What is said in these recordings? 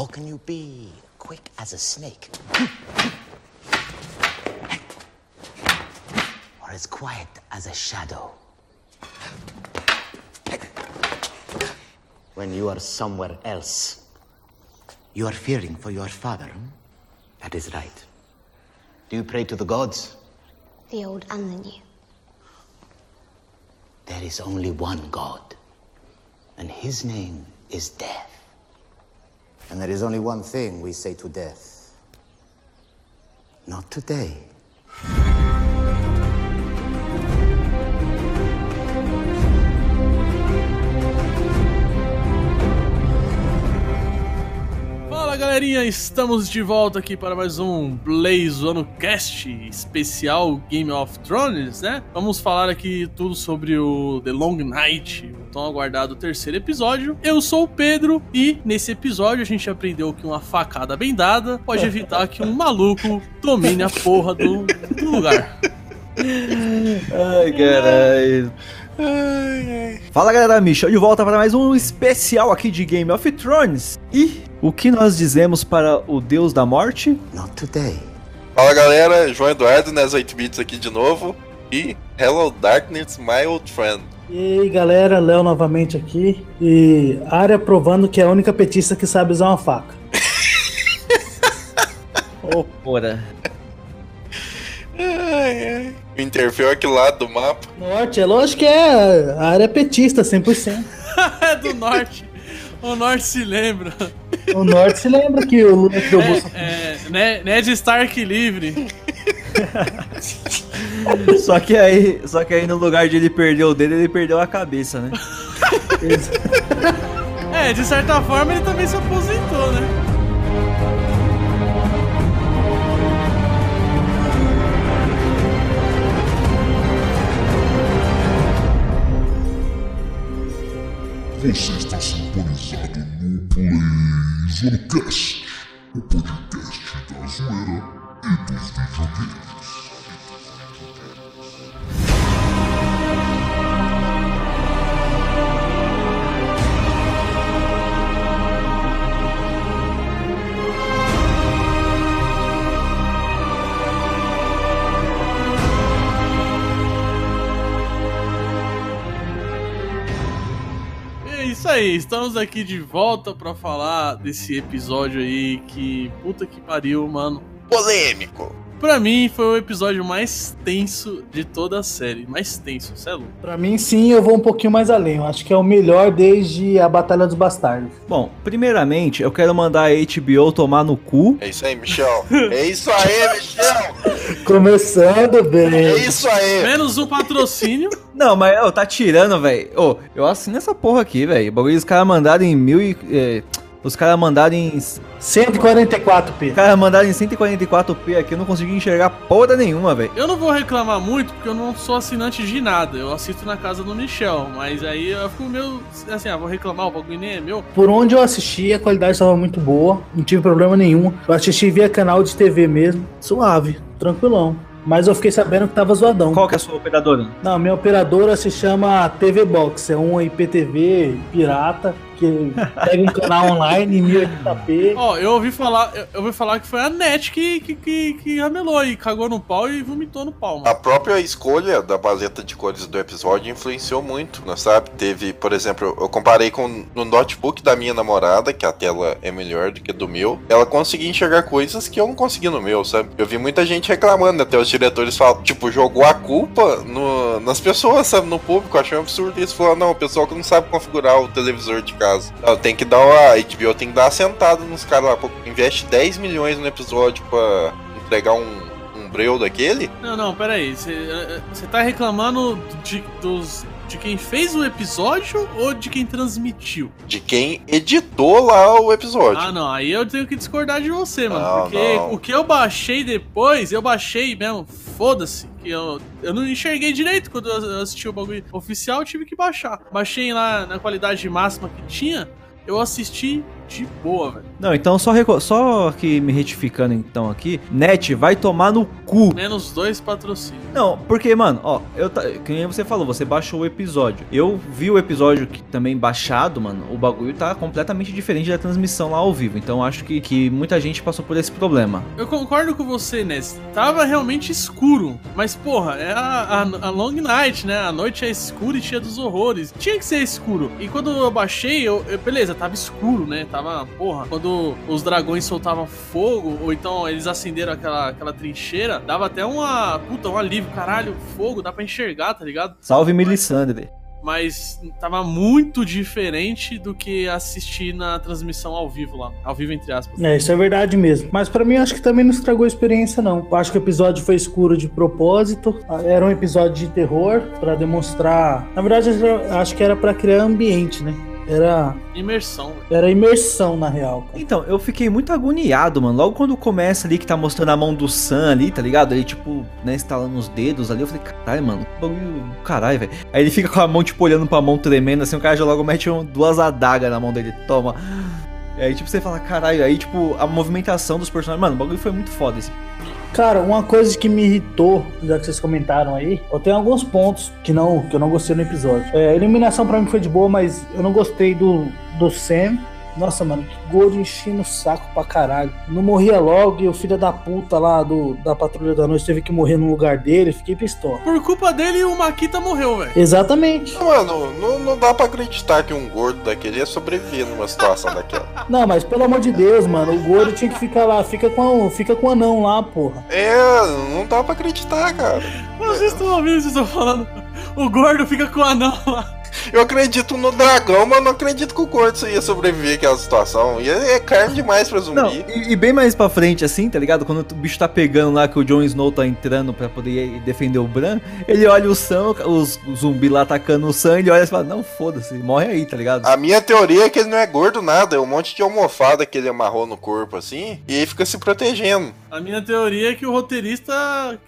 How can you be quick as a snake? Or as quiet as a shadow? When you are somewhere else, you are fearing for your father. hmm? That is right. Do you pray to the gods? The old and the new. There is only one God, and his name is death. And there is only one thing we say to death not today. Galerinha, estamos de volta aqui para mais um Blaze Ono Cast especial Game of Thrones, né? Vamos falar aqui tudo sobre o The Long Night, o tão aguardado terceiro episódio. Eu sou o Pedro e nesse episódio a gente aprendeu que uma facada bem dada pode evitar que um maluco domine a porra do, do lugar. Ai, caralho. Fala galera, Michel de volta para mais um especial aqui de Game of Thrones. E o que nós dizemos para o Deus da Morte? Not today. Fala galera, João Eduardo, nas 8 bits aqui de novo. E Hello Darkness, my old friend. E aí galera, Léo novamente aqui. E área provando que é a única petista que sabe usar uma faca. Ô, porra. Ai, ai. O Interfell é aquele lado do mapa. Norte, é lógico que é a área petista, 100%. é do norte. O norte se lembra. O norte se lembra que o Lula bolsa. É, né, Ned Stark livre. Só que aí, só que aí no lugar de ele perder o dedo, ele perdeu a cabeça, né? É, de certa forma ele também se aposentou, né? Você está sintonizado no PlayZonecast, o podcast da zoeira e dos videogames. Aí, estamos aqui de volta pra falar desse episódio aí que puta que pariu, mano. Polêmico. Pra mim foi o episódio mais tenso de toda a série, mais tenso, cê é louco. Pra mim, sim, eu vou um pouquinho mais além. Eu acho que é o melhor desde a Batalha dos Bastardos. Bom, primeiramente, eu quero mandar a HBO tomar no cu. É isso aí, Michel. É isso aí, Michel. Começando bem. É isso aí. Menos o patrocínio. Não, mas ô, tá tirando, velho. Ô, eu assino essa porra aqui, velho. O bagulho os caras mandaram em mil e. é, os caras mandaram em. Os 144p. caras mandaram em 144p aqui, eu não consegui enxergar porra nenhuma, velho. Eu não vou reclamar muito porque eu não sou assinante de nada. Eu assisto na casa do Michel, mas aí eu fico meio assim, ah, vou reclamar, o bagulho nem é meu. Por onde eu assisti, a qualidade estava muito boa. Não tive problema nenhum. Eu assisti via canal de TV mesmo. Suave, tranquilão. Mas eu fiquei sabendo que tava zoadão. Qual que é a sua operadora? Não, minha operadora se chama TV Box, é um IPTV pirata que pega um canal online em 1080p. Ó, eu ouvi falar, eu, eu ouvi falar que foi a NET que, que, que, que ramelou e cagou no pau e vomitou no pau, A mano. própria escolha da paleta de cores do episódio influenciou muito, não sabe? Teve, por exemplo, eu comparei com no notebook da minha namorada, que a tela é melhor do que a do meu. Ela conseguia enxergar coisas que eu não conseguia no meu, sabe? Eu vi muita gente reclamando, até os diretores falam, tipo, jogou a culpa no- nas pessoas, sabe? No público. Achei um absurdo isso. Falou, não, o pessoal que não sabe configurar o televisor de casa. Não, tem que dar uma. A HBO tem que dar uma sentada nos caras lá. pô, Investe 10 milhões no episódio pra entregar um, um breu daquele. Não, não, pera aí. Você tá reclamando de, dos, de quem fez o episódio ou de quem transmitiu? de quem editou lá o episódio. Ah, não, aí eu tenho que discordar de você, mano. Não, porque não. o que eu baixei depois, eu baixei mesmo, foda-se. Que eu, eu não enxerguei direito quando eu assisti o bagulho oficial, eu tive que baixar. Baixei lá na qualidade máxima que tinha, eu assisti de boa, velho. Não, então só, só que me retificando então aqui, Net vai tomar no cu. Menos dois patrocínios. Não, porque, mano, ó, eu ta- que nem você falou, você baixou o episódio. Eu vi o episódio que também baixado, mano, o bagulho tá completamente diferente da transmissão lá ao vivo. Então acho que, que muita gente passou por esse problema. Eu concordo com você, Ness. Tava realmente escuro. Mas, porra, é a, a- a Long Night, né? A noite é escura e cheia dos horrores. Tinha que ser escuro. E quando eu baixei, eu, eu- beleza, tava escuro, né? Tava, porra, quando os dragões soltavam fogo, ou então eles acenderam aquela, aquela trincheira, dava até uma. Puta, um alívio. Caralho, fogo, dá pra enxergar, tá ligado? Salve Melisandre. Mas tava muito diferente do que assistir na transmissão ao vivo lá. Ao vivo, entre aspas. É, isso é verdade mesmo. Mas pra mim, acho que também não estragou a experiência, não. Eu acho que o episódio foi escuro de propósito. Era um episódio de terror pra demonstrar. Na verdade, acho que era pra criar ambiente, né? Era, Imersão, velho. era imersão, na real. cara. Então, eu fiquei muito agoniado, mano. Logo quando começa ali que tá mostrando a mão do Sam ali, tá ligado? Ele, tipo, né, instalando os dedos ali. Eu falei, caralho, mano, que bagulho. Caralho, velho. Aí ele fica com a mão, tipo, olhando pra mão tremendo, assim, o cara já logo mete um- duas adagas na mão dele. Toma. E aí, tipo, você fala, caralho, aí, tipo, a movimentação dos personagens. Mano, o bagulho foi muito foda esse. Cara, uma coisa que me irritou, já que vocês comentaram aí, eu tenho alguns pontos que não que eu não gostei no episódio. É, a iluminação pra mim foi de boa, mas eu não gostei do, do Sam. Nossa, mano, que gordo enchendo o saco pra caralho. Não morria logo e o filho da puta lá do, da Patrulha da Noite teve que morrer no lugar dele. Fiquei pistola. Por culpa dele, o Makita morreu, velho. Exatamente. Mano, não, não dá pra acreditar que um gordo daquele ia sobreviver numa situação daquela. Não, mas pelo amor de Deus, mano, o gordo tinha que ficar lá. Fica com, a- fica com o anão lá, porra. É, não dá pra acreditar, cara. Vocês estão ouvindo o que vocês estão falando? O gordo fica com o anão lá. Eu acredito no dragão, mas não acredito que o gordo ia sobreviver àquela situação. E é carne demais pra zumbi. Não, e, e bem mais pra frente, assim, tá ligado? Quando o bicho tá pegando lá, que o Jon Snow tá entrando pra poder defender o Bran, ele olha o Sam, os, zumbi lá atacando o Sam, ele olha e fala, não, foda-se, morre aí, tá ligado? A minha teoria é que ele não é gordo nada, é um monte de almofada que ele amarrou no corpo assim, e ele fica se protegendo. A minha teoria é que o roteirista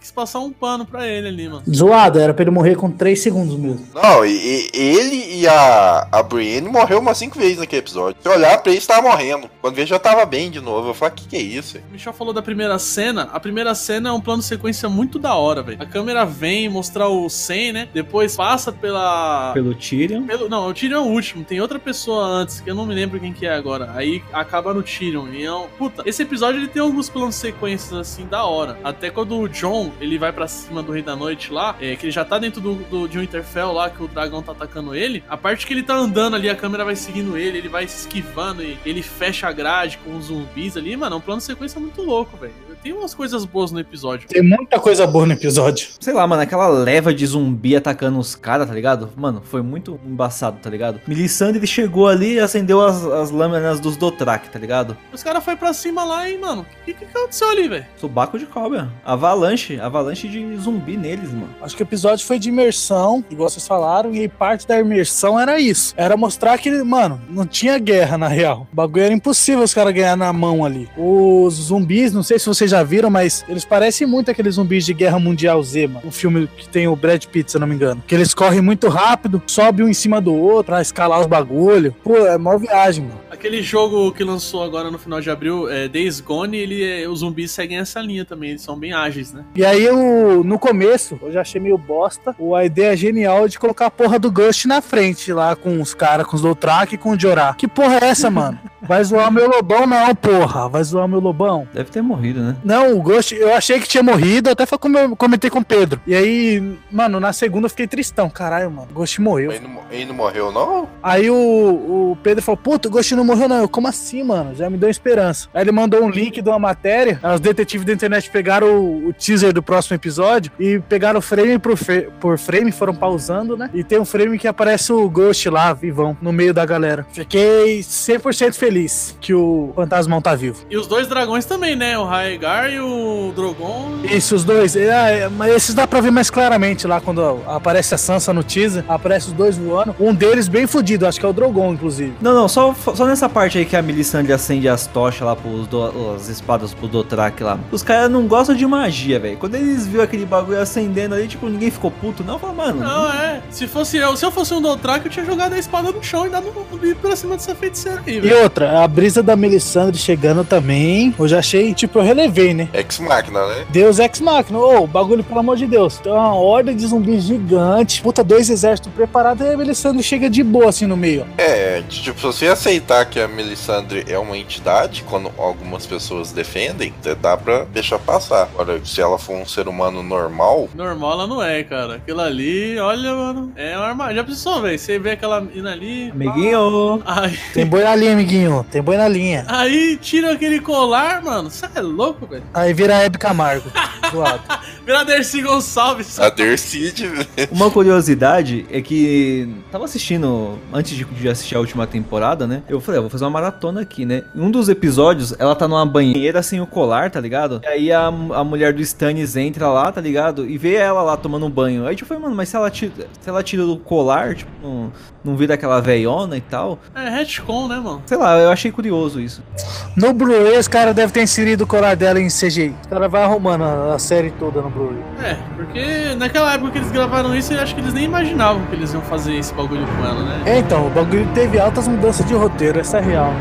quis passar um pano pra ele ali, mano. Zoado, era pra ele morrer com 3 segundos mesmo. Não, e, e- ele e a, a Brienne morreu umas cinco vezes naquele episódio. Se olhar pra ele, estava morrendo. Quando veio, já tava bem de novo. Eu falei, que que é isso? O Michel falou da primeira cena. A primeira cena é um plano de sequência muito da hora, velho. A câmera vem mostrar o Sen, né? Depois passa pela. Pelo Tyrion. Pelo, não, o Tyrion é o último. Tem outra pessoa antes, que eu não me lembro quem que é agora. Aí acaba no Tyrion. E é um, puta, esse episódio ele tem alguns planos de sequências assim da hora. Até quando o John ele vai pra cima do Rei da Noite lá, é, que ele já tá dentro do, do, de um Winterfell lá, que o dragão tá atacando ele. A parte que ele tá andando ali, a câmera vai seguindo ele, ele vai se esquivando e ele fecha a grade com os zumbis ali. Mano, é um plano de sequência muito louco, velho. Tem umas coisas boas no episódio. Tem muita coisa boa no episódio. Sei lá, mano, aquela leva de zumbi atacando os caras, tá ligado? Mano, foi muito embaçado, tá ligado? Melisandre chegou ali e acendeu as, as lâminas dos Dothraki, tá ligado? Os caras foi pra cima lá e, mano, o que, que aconteceu ali, velho? Subaco de cobra. Avalanche, avalanche de zumbi neles, mano. Acho que o episódio foi de imersão, igual vocês falaram, e aí parte da imersão era isso. Era mostrar que, mano, não tinha guerra na real. O bagulho era impossível os caras ganhar na mão ali. Os zumbis, não sei se vocês já viram, mas eles parecem muito aqueles zumbis de Guerra Mundial Z, mano. Um filme que tem o Brad Pitt, se eu não me engano. Que eles correm muito rápido, sobe um em cima do outro pra escalar os bagulho. Pô, é mó viagem, mano. Aquele jogo que lançou agora no final de abril, é Days Gone, ele, é- os zumbis seguem essa linha também, eles são bem ágeis, né? E aí, eu, no começo, eu já achei meio bosta a ideia genial de colocar a porra do Na frente, lá com os caras, com os Doutrak e com o Jorah. Que porra é essa, mano? Vai zoar meu lobão, não, porra. Vai zoar meu lobão. Deve ter morrido, né? Não, o Ghost, eu achei que tinha morrido, até foi como eu comentei com o Pedro. E aí, mano, na segunda eu fiquei tristão. Caralho, mano, o Ghost morreu. Ele não, ele não morreu, não? Aí o, o Pedro falou, puta, o Ghost não morreu não. Eu, como assim, mano? Já me deu esperança. Aí ele mandou um link de uma matéria, aí os detetives da internet pegaram o, o teaser do próximo episódio e pegaram frame por, por frame, foram pausando, né? E tem um frame que aparece o Ghost lá, vivão, no meio da galera. Fiquei 100% feliz que o Fantasmão tá vivo. E os dois dragões também, né? O Raegar e o Drogon. Isso, os dois. É, é, mas esses dá pra ver mais claramente lá quando aparece a Sansa no teaser. Aparece os dois voando. Um deles bem fudido, acho que é o Drogon, inclusive. Não, não, só, só nessa parte aí que a Melisandre acende as tochas lá pros do, as espadas pro Dothraki lá. Os caras não gostam de magia, velho. Quando eles viram aquele bagulho acendendo ali, tipo, ninguém ficou puto, não. Falaram, mano, Não, é. Se fosse eu, se eu fosse um Dothraki, eu tinha jogado a espada no chão e dado um pra cima dessa feiticeira aí, E velho. outra, outra, a brisa da Melisandre chegando também, eu já achei, tipo, eu relevei, né? Ex-máquina, né? Deus Ex Machina. Ô, bagulho, pelo amor de Deus. Tem uma horda de zumbis gigante. Puta, dois exércitos preparados e a Melisandre chega de boa assim no meio. É, tipo, se você aceitar que a Melisandre é uma entidade, quando algumas pessoas defendem, dá pra deixar passar. Agora, se ela for um ser humano normal, Normal ela não é, cara. Aquilo ali, olha, mano. É uma arma. Já precisou, velho. Você vê aquela mina ali. Amiguinho. Aí, Tem boi na linha, amiguinho. Tem boi na linha. aí tira aquele colar, mano. Você é louco, velho. Aí vira a Hebe Camargo. Zoado. Vira Dercy Gonçalves. a Dercide. Uma curiosidade é que tava assistindo, antes de, de assistir a última temporada, né? Eu falei, ah, vou fazer uma maratona aqui, né? Em um dos episódios, ela tá numa banheira sem o colar, tá ligado? E aí a, a mulher do Stannis entra lá, tá ligado? E vê ela lá tomando um banho. Aí tipo, foi, mano, mas se ela tira, se ela tira o colar, tipo, não, não vira aquela veiona e tal. É retcon, né, mano? Sei lá, eu achei curioso isso. No Blu-ray, os caras devem ter inserido o colar dela em CGI. Os caras vão arrumando a, a série toda no Blu-ray. É, porque naquela época que eles gravaram isso, eu acho que eles nem imaginavam que eles iam fazer esse bagulho com ela, né? É, então, o bagulho teve altas mudanças de roteiro, essa é real.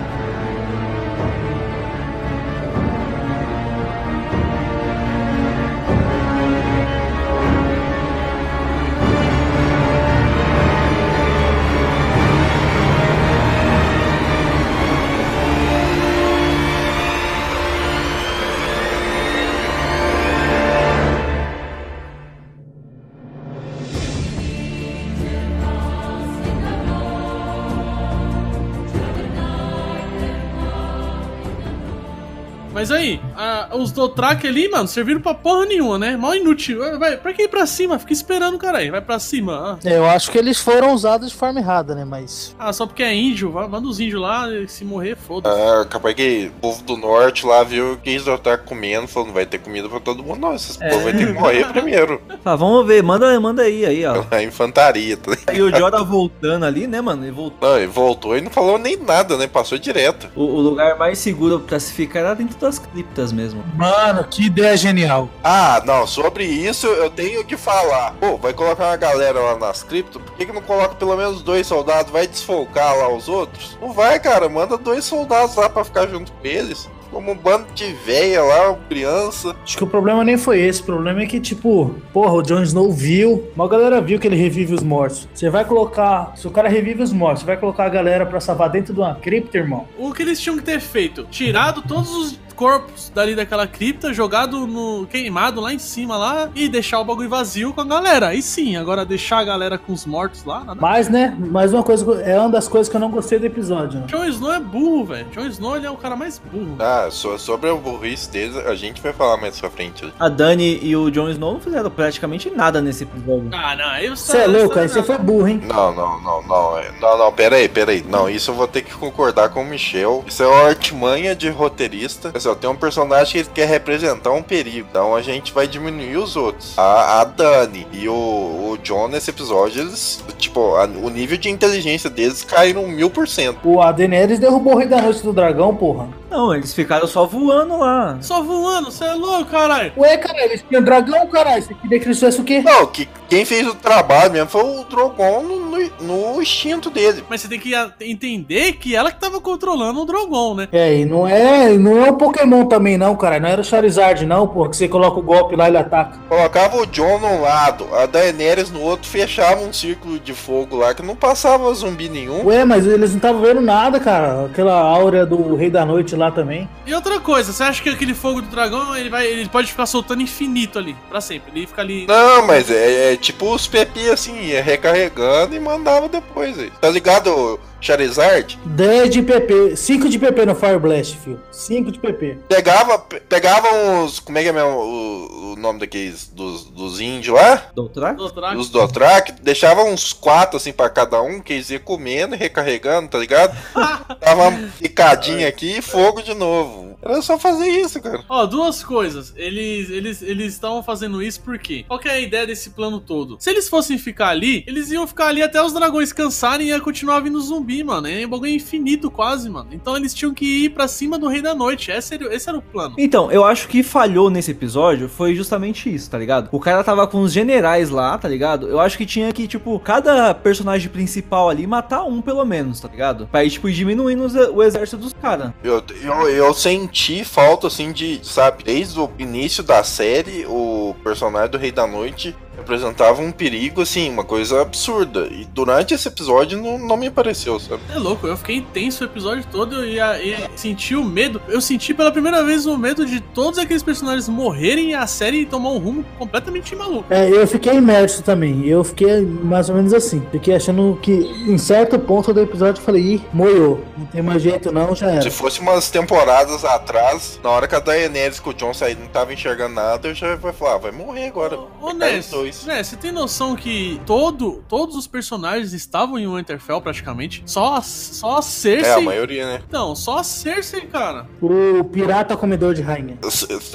Mas aí, a- os Dothraki ali, mano, serviram pra porra nenhuma, né? Mal inútil. Vai, pra que ir pra cima? Fica esperando, caralho. Vai pra cima. Ah. É, Eu acho que eles foram usados de forma errada, né? Mas. Ah, só porque é índio, vai- manda os índios lá, se morrer, foda-se. Ah, capaz que o povo do norte lá viu que eles tá comendo, falou, não vai ter comida pra todo mundo, não. Esses povos vai ter que morrer primeiro. Ah, vamos ver, manda, manda aí, aí, ó. A infantaria, tá ligado? E o Jorah voltando ali, né, mano? Ele voltou. Não, ele voltou e não falou nem nada, né? Passou direto. O, o lugar mais seguro pra se ficar era dentro das criptas mesmo. Mano, que ideia genial. Ah, não, sobre isso eu tenho que falar. Pô, vai colocar uma galera lá nas cripto, por que, que não coloca pelo menos dois soldados? Vai desfolcar lá os outros? Não vai, cara, manda dois soldados lá pra ficar junto com eles. Como um bando de véia lá, criança. Acho que o problema nem foi esse. O problema é que, tipo, porra, o Jon Snow viu. Uma galera viu que ele revive os mortos. Você vai colocar. Se o cara revive os mortos, você vai colocar a galera pra salvar dentro de uma cripta, irmão? O que eles tinham que ter feito? Tirado todos os corpos dali daquela cripta, jogado no queimado lá em cima lá e deixar o bagulho vazio com a galera. Aí sim, agora deixar a galera com os mortos lá, nada. Mas, né? Mais uma coisa. É uma das coisas que eu não gostei do episódio. Né? Jon Snow é burro, velho. Jon Snow ele é o cara mais burro. Ah, so- sobre a burrice deles, a gente vai falar mais pra frente. A Dani e o Jon Snow não fizeram praticamente nada nesse episódio. Ah, não, aí você Você é louco, aí você foi burro, hein? Não, não, não, não. é- Não, não, pera aí, pera aí. Não, isso eu vou ter que concordar com o Michel. Isso é uma artimanha de roteirista. Assim, tem um personagem que ele quer representar um perigo. Então a gente vai diminuir os outros. A, a Dani e o, o John nesse episódio, eles, tipo, a- o nível de inteligência deles caíram mil por cento. O Daenerys derrubou o Rei da Noite do Dragão, porra. Não, eles ficaram só voando lá. Só voando, você é louco, caralho. Ué, cara, eles tinham dragão, caralho. Você queria que eles fizessem o quê? Não, que quem fez o trabalho mesmo foi o Drogon no, no- no instinto dele. Mas você tem que entender que ela que tava controlando o Drogon, né? É, e não é, não é o Pokémon também, não, cara. Não era o Charizard, não, porra. Que você coloca o golpe lá e ele ataca. Colocava o John num lado, a Daenerys no outro, fechava um círculo de fogo lá que não passava zumbi nenhum. Ué, mas eles não estavam vendo nada, cara. Aquela áurea do Rei da Noite lá também. E outra coisa, você acha que aquele fogo do dragão, ele vai, ele pode ficar soltando infinito ali, pra sempre. Ele fica ali. Não, mas é, é tipo os PP assim, ia recarregando e mandava depois aí. Tá ligado, Charizard? 10 de PP, 5 de PP no Fire Blast, filho. 5 de PP. Pegava, pe- pegava uns. Como é que é mesmo o, o nome daqueles. Dos, dos índios lá? Dothraki. Os Dothraki, deixava uns quatro assim pra cada um, que eles iam comendo e recarregando, tá ligado? Dava uma picadinha aqui e fogo de novo. Era só fazer isso, cara. Ó, duas coisas. Eles eles eles estavam fazendo isso por quê? Qual que é a ideia desse plano todo? Se eles fossem ficar ali, eles iam ficar ali até os dragões cansarem e ia continuar vindo zumbi zumbi, mano. É um bagulho infinito quase, mano. Então eles tinham que ir pra cima do Rei da Noite. Esse era, esse era o plano. Então, eu acho que falhou nesse episódio foi justamente isso, tá ligado? O cara tava com os generais lá, tá ligado? Eu acho que tinha que, tipo, cada personagem principal ali matar um pelo menos, tá ligado? Pra ir, tipo, ir diminuindo o exército dos caras. Eu, eu, eu senti falta, assim, de, sabe, desde o início da série, o personagem do Rei da Noite representava um perigo, assim, uma coisa absurda. E durante esse episódio não, não me pareceu, sabe? É louco, eu fiquei intenso o episódio todo e, a- e senti o medo. Eu senti pela primeira vez o medo de todos aqueles personagens morrerem e a série tomar um rumo completamente maluco. É, eu fiquei imerso também. Eu fiquei mais ou menos assim. Fiquei achando que em certo ponto do episódio eu falei, ih, moiou. Não tem mais jeito não, já era. Se fosse umas temporadas atrás, na hora que a Daenerys com o Jon saíram não tava enxergando nada, eu já ia falar, ah, vai morrer agora. Ô, Ness, Ness, você tem noção que todo, todos os personagens estavam em Winterfell praticamente? Só a, só a Cersei. É, a maioria, né? Não, só a Cersei, cara. O pirata comedor de rainha.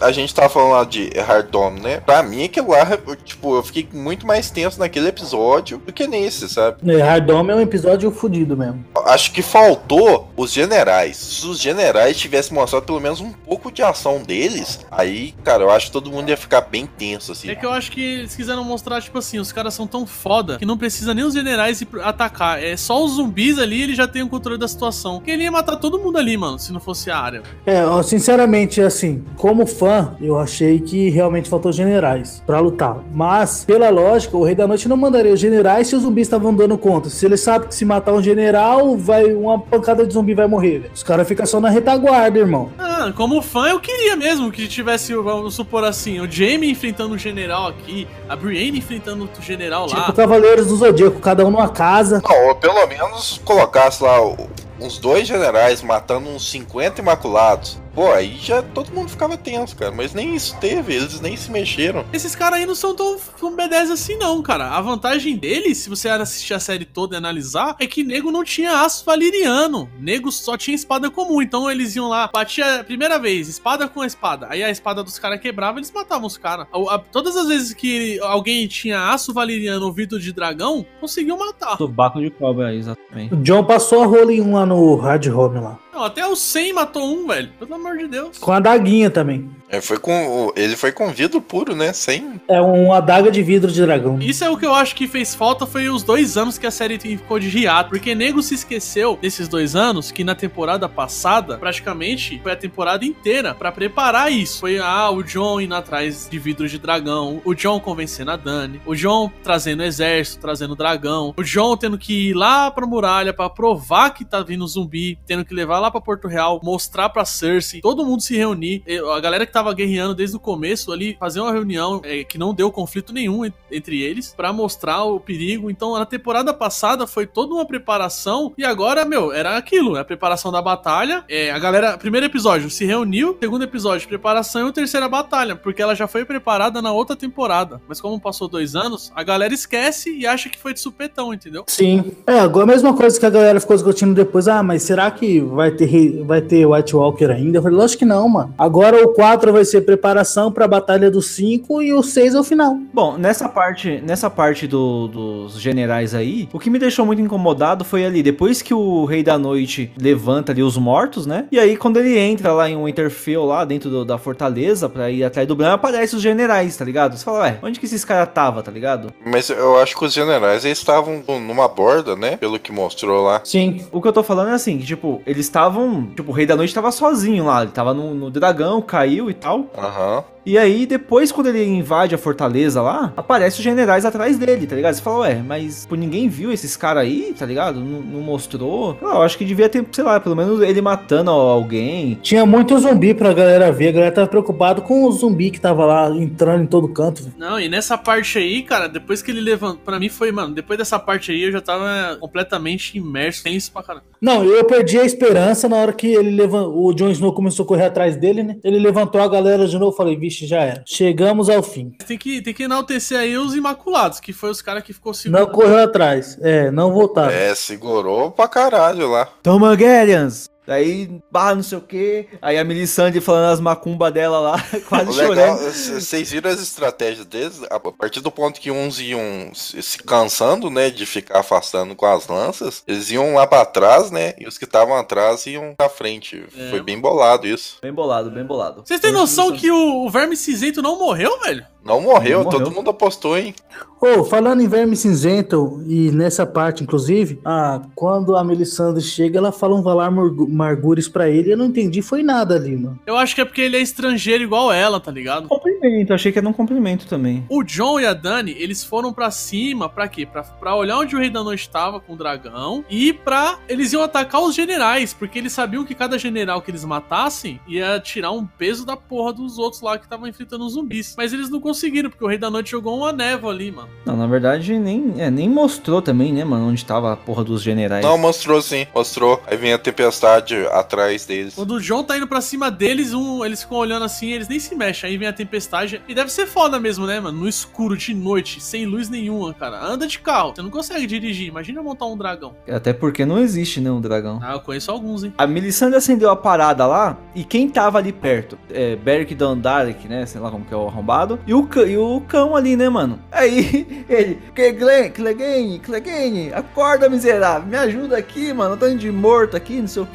A gente tava falando lá de Hardome, né? Pra mim, aquilo lá, eu, tipo, eu fiquei muito mais tenso naquele episódio do que nesse, sabe? É, Hardome é um episódio fudido mesmo. Acho que faltou os generais. Se os generais tivessem mostrado pelo menos um pouco de ação deles, aí, cara, eu acho que todo mundo ia ficar bem tenso, assim. É que eu acho que eles quiseram mostrar, tipo assim, os caras são tão foda que não precisa nem os generais ir atacar. É só os zumbis ali ele já tem o controle da situação. Porque ele ia matar todo mundo ali, mano, se não fosse a área. É, ó, sinceramente, assim, como fã, eu achei que realmente faltou generais pra lutar. Mas, pela lógica, o Rei da Noite não mandaria os generais se os zumbis estavam dando conta. Se ele sabe que se matar um general, vai uma pancada de zumbi vai morrer. velho. Os caras ficam só na retaguarda, irmão. Ah, como fã, eu queria mesmo que tivesse, vamos supor assim, o Jaime enfrentando um general aqui, a Brienne enfrentando outro general lá. Tipo Cavaleiros do Zodíaco, cada um numa casa. Não, ou pelo menos colocasse lá o- uns dois generais matando uns 50 imaculados. Pô, aí já todo mundo ficava tenso, cara. Mas nem isso teve, eles nem se mexeram. Esses caras aí não são tão, tão B10 assim, não, cara. A vantagem deles, se você assistir a série toda e analisar, é que nego não tinha aço valiriano. Nego só tinha espada comum. Então eles iam lá, batia a primeira vez, espada com espada. Aí a espada dos caras quebrava, eles matavam os caras. Todas as vezes que alguém tinha aço valiriano ou vidro de dragão, conseguiu matar. Subaco de cobra, exatamente. O John passou a rola em um lá no Hard Home lá. Não, até o 100 matou um, velho. Pelo amor de Deus. Com a adaguinha também. É, foi com, ele foi com vidro puro, né? Sem. É uma adaga de vidro de dragão. Isso é o que eu acho que fez falta foi os dois anos que a série ficou de hiato. Porque nego se esqueceu desses dois anos que na temporada passada, praticamente, foi a temporada inteira pra preparar isso. Foi ah, o John indo atrás de vidro de dragão, o John convencendo a Dani, o John trazendo exército, trazendo dragão, o John tendo que ir lá pra muralha pra provar que tá vindo zumbi, tendo que levar lá pra Porto Real, mostrar pra Cersei, todo mundo se reunir. Eu- A galera que tava guerreando desde o começo ali, fazer uma reunião é, que não deu conflito nenhum en- entre eles, pra mostrar o perigo. Então, na temporada passada foi toda uma preparação e agora, meu, era aquilo, é a preparação da batalha. É, a galera, primeiro episódio se reuniu, segundo episódio preparação e o terceira batalha, porque ela já foi preparada na outra temporada. Mas como passou dois anos, a galera esquece e acha que foi de supetão, entendeu? Sim. É, agora a mesma coisa que a galera ficou discutindo depois. Ah, mas será que vai ter, vai ter White Walker ainda? Eu falei, lógico que não, mano. Agora o 4 vai ser preparação pra batalha do 5 e o 6 é o final. Bom, nessa parte, nessa parte do- dos generais aí, o que me deixou muito incomodado foi ali, depois que o Rei da Noite levanta ali os mortos, né? E aí, quando ele entra lá em Winterfell, lá dentro do- da fortaleza, pra ir atrás do Bran, aparecem os generais, tá ligado? Você fala, ué, onde que esses caras tava, tá ligado? Mas eu acho que os generais eles estavam numa borda, né? Pelo que mostrou lá. Sim. O que eu tô falando é assim, que, tipo, eles estavam. Tipo, o Rei da Noite tava sozinho lá. Ele tava no, no dragão, caiu e tal. Aham. E aí, depois, quando ele invade a fortaleza lá, aparece os generais atrás dele, tá ligado? Você fala, ué, mas pô, ninguém viu esses caras aí, tá ligado? Não, não mostrou. Eu acho que devia ter, sei lá, pelo menos ele matando alguém. Tinha muito zumbi pra galera ver. A galera tava preocupada com o zumbi que tava lá entrando em todo canto. velho. Não, e nessa parte aí, cara, depois que ele levantou. Pra mim foi, mano, depois dessa parte aí eu já tava completamente imerso. Tem isso pra caramba. Não, eu perdi a esperança na hora que ele levant... o Jon Snow começou a correr atrás dele, né? Ele levantou a galera de novo. eu Falei, vixe, já era. Chegamos ao fim. Tem que, tem que enaltecer aí os Imaculados, que foi os caras que ficou Não segurando. correu atrás. É, não voltaram. É, segurou pra caralho lá. Targaryens! Daí, barra não sei o que. Aí a Melisandre falando as macumbas dela lá, quase O legal, chorando. vocês viram as estratégias deles? A partir do ponto que uns iam se se cansando, né, de ficar afastando com as lanças, eles iam lá pra trás, né, e os que estavam atrás iam pra frente. É. Foi bem bolado isso. Bem bolado, bem bolado. Vocês têm noção que o, Verme Cinzento não morreu, velho? Não morreu, Não morreu. todo mundo apostou, hein? Ô, falando em verme cinzento, e nessa parte, inclusive, ah, quando a Melisandre chega, ela fala um Valar Margures pra ele, e eu não entendi, foi nada ali, mano. Eu acho que é porque ele é estrangeiro igual ela, tá ligado? Cumprimento, achei que era um cumprimento também. O John e a Dani, eles foram pra cima, pra quê? Pra, pra olhar onde o Rei da Noite estava com o dragão e pra. Eles iam atacar os generais, porque eles sabiam que cada general que eles matassem ia tirar um peso da porra dos outros lá que estavam enfrentando os zumbis. Mas eles não conseguiram, porque o Rei da Noite jogou uma névoa ali, mano. Não, na verdade, nem, é, nem mostrou também, né, mano, onde tava a porra dos generais. Não, mostrou sim, mostrou. Aí vem a tempestade atrás deles. Quando o John tá indo pra cima deles, um, eles ficam olhando assim, eles nem se mexem. Aí vem a tempestade. E deve ser foda mesmo, né, mano? No escuro, de noite, sem luz nenhuma, cara. Anda de carro. Você não consegue dirigir. Imagina montar um dragão. Até porque não existe, né, um dragão. Ah, eu conheço alguns, hein? A Melisandre acendeu a parada lá e quem tava ali perto? É, Beric Dondarek, né? Sei lá como que é o arrombado. E o, e o cão ali, né, mano? Aí ele, Clegane, Clegane, Clegane, acorda miserável, me ajuda aqui, mano. Eu tô indo de morto aqui, não sei o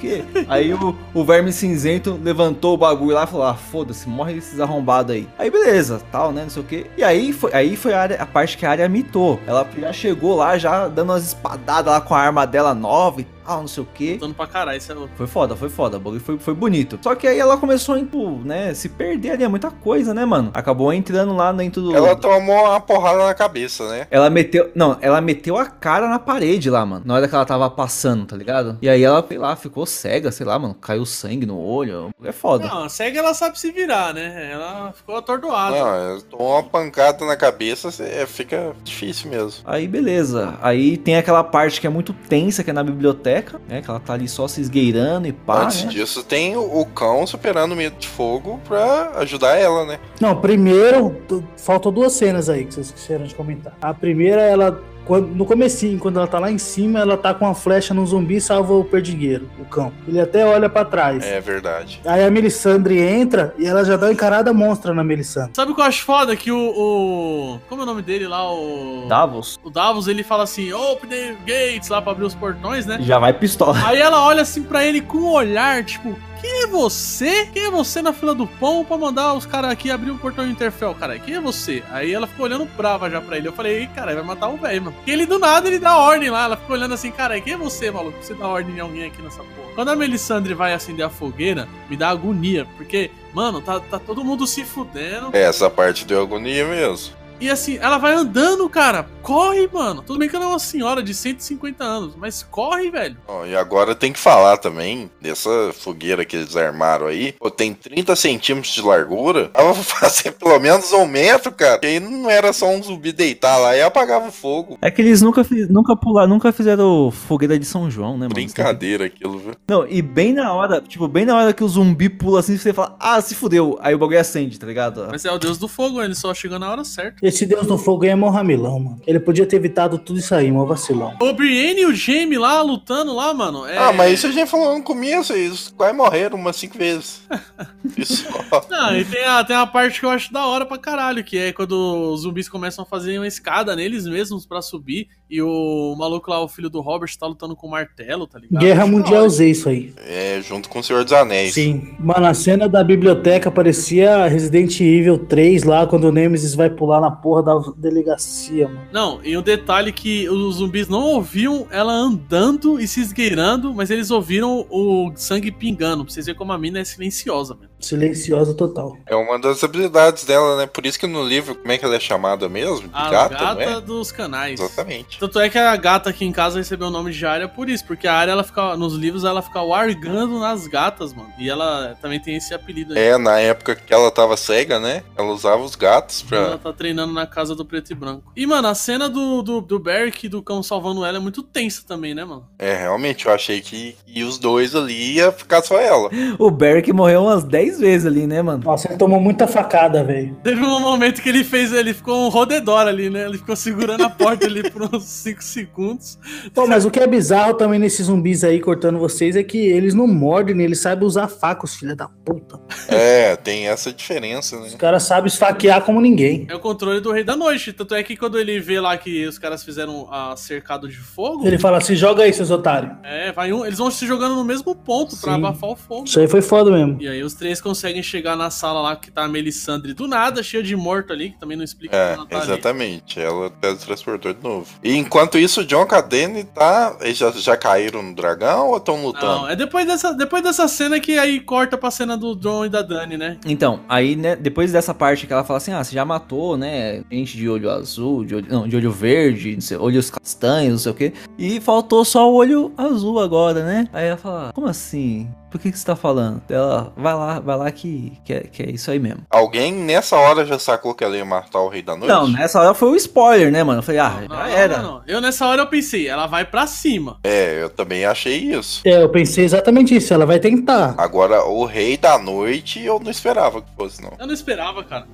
Aí o, o verme cinzento levantou o bagulho lá e falou: Ah, foda-se, morre esses arrombados aí. Aí beleza, tal, né? Não sei o que. E aí foi, aí foi a, área- a parte que a área mitou. Ela já chegou lá, já dando umas espadadas lá com a arma dela nova e tal, não sei o que. Lutando pra caralho, isso é louco. Foi foda, foi foda. O bagulho foi, foi bonito. Só que aí ela começou a, tipo, né, se perder ali, é muita coisa, né, mano? Acabou entrando lá dentro do. Ela tomou uma porrada na cabeça, né? Ela meteu. Não, ela meteu a cara na parede lá, mano. Na hora que ela tava passando, tá ligado? E aí ela, sei lá, ficou cega, sei lá, mano. Caiu sangue no olho. É foda. Não, a cega ela sabe se virar, né? Ela ficou atordoada. Não, tomou uma pancada na cabeça, fica difícil mesmo. Aí beleza. Aí tem aquela parte que é muito tensa, que é na biblioteca, né? Que ela tá ali só se esgueirando e pá. Antes né? disso, tem o, cão superando o medo de fogo pra ajudar ela, né? Não, primeiro, faltam duas cenas aí que vocês esqueceram de comentar. A primeira, ela, quando- no comecinho, quando ela tá lá em cima, ela tá com uma flecha no zumbi e salva o perdigueiro, o cão. Ele até olha pra trás. É verdade. Aí a Melisandre entra e ela já dá uma encarada monstra na Melisandre. Sabe o que eu acho foda? Que o, o- Como é o nome dele lá? O. Davos. O Davos, ele fala assim: Open the gates lá pra abrir os portões, né? Já vai pistola. Aí ela olha assim pra ele com um olhar, tipo, quem é você? Quem é você na fila do pão pra mandar os caras aqui abrir o portão de Interfell, cara? Quem é você? Aí ela ficou olhando brava já pra ele. Eu falei, ei, cara, vai matar o velho, mano. E ele do nada ele dá ordem lá. Ela ficou olhando assim, cara, quem é você, maluco? Você dá ordem em alguém aqui nessa porra. Quando a Melisandre vai acender a fogueira, me dá agonia, porque, mano, tá, tá todo mundo se fudendo. É, Essa parte deu agonia mesmo. E assim, ela vai andando, cara. Corre, mano. Tudo bem que ela é uma senhora de 150 anos, mas corre, velho. Ó, e agora tem que falar também dessa fogueira que eles armaram aí. Pô, tem 30 centímetros de largura. Ela vai fazer pelo menos um metro, cara. E aí não era só um zumbi deitar lá e apagava o fogo. É que eles nunca, fiz, nunca pularam, nunca fizeram fogueira de São João, né, mano? Brincadeira aquilo, viu? Não, e bem na hora, tipo, bem na hora que o zumbi pula assim, você fala, ah, se fudeu. Aí o bagulho acende, tá ligado? Mas é o deus do fogo, ele só chegou na hora certa. Esse Deus no Fogo aí é mó ramilão, mano. Ele podia ter evitado tudo isso aí, mó vacilão. O Brienne e o Jaime lá lutando lá, mano. É... Ah, mas isso a gente falou no começo, eles quase morreram umas cinco vezes. Isso. Não, e tem a, tem a parte que eu acho da hora pra caralho, que é quando os zumbis começam a fazer uma escada neles mesmos pra subir, e o maluco lá, o filho do Robert, tá lutando com o martelo, tá ligado? Guerra Mundial. Z, isso aí. É, junto com o Senhor dos Anéis. Sim. Mano, a cena da biblioteca parecia Resident Evil 3 lá, quando o Nemesis vai pular na porra da delegacia, mano. Não, e o detalhe que os zumbis não ouviam ela andando e se esgueirando, mas eles ouviram o sangue pingando, pra vocês verem como a mina é silenciosa, mano. Silenciosa total. É uma das habilidades dela, né? Por isso que no livro, como é que ela é chamada mesmo? A gata, gata, não é? dos canais. Exatamente. Tanto é que a gata aqui em casa recebeu o nome de área por isso, porque a área ela fica nos livros ela fica largando nas gatas, mano. E ela também tem esse apelido aí. É, na época que ela tava cega, né? Ela usava os gatos Ela pra. tá treinando na casa do preto e branco. E, mano, a cena do, do, do Beric e do cão salvando ela é muito tensa também, né, mano? É, realmente, eu achei que e os dois ali ia ficar só ela. O Beric morreu umas 10 três vezes ali, né, mano? Nossa, ele tomou muita facada, velho. Teve um momento que ele fez, ele ficou um rodedor ali, né? Ele ficou segurando a porta ali por uns 5 segundos. Pô, mas o que é bizarro também nesses zumbis aí cortando vocês é que eles não mordem, né? eles sabem usar faca, os filhos da puta. É, tem essa diferença, né? Os caras sabem esfaquear como ninguém. É o controle do Rei da Noite. Tanto é que quando ele vê lá que os caras fizeram a cercado de fogo, Ele fala assim: joga aí, seus otários. é, vai um, eles vão se jogando no mesmo ponto pra Sim. abafar o fogo. Isso aí foi foda mesmo. E aí os três conseguem chegar na sala lá que tá a Melisandre do nada, cheia de morto ali, que também não explica É, ela tá ali. exatamente. Ela teletransportou de novo. E enquanto isso, o John Cadene tá. Eles já, já caíram no dragão ou estão lutando? Não, é depois dessa, depois dessa cena que aí corta pra cena do John e da Dani, né? Então, aí, né, depois dessa parte que ela fala assim, ah, você já matou, né, gente de olho azul, de olho, não, de olho verde, não sei, olhos castanhos, não sei o quê, e faltou só o olho azul agora, né? Aí ela fala, como assim? Por que que você tá falando? Ela, vai lá, vai lá que, que, é, que é isso aí mesmo. Alguém nessa hora já sacou que ela ia matar o Rei da Noite? Não, nessa hora foi o spoiler, né, mano? Eu falei, ah, Não, já não, era. não, não. Eu nessa hora eu pensei, ela vai pra cima. É, eu também achei isso. É, eu pensei exatamente isso. Ela vai tentar. Agora, o Rei da Noite, eu não esperava que fosse, não. Eu não esperava, cara.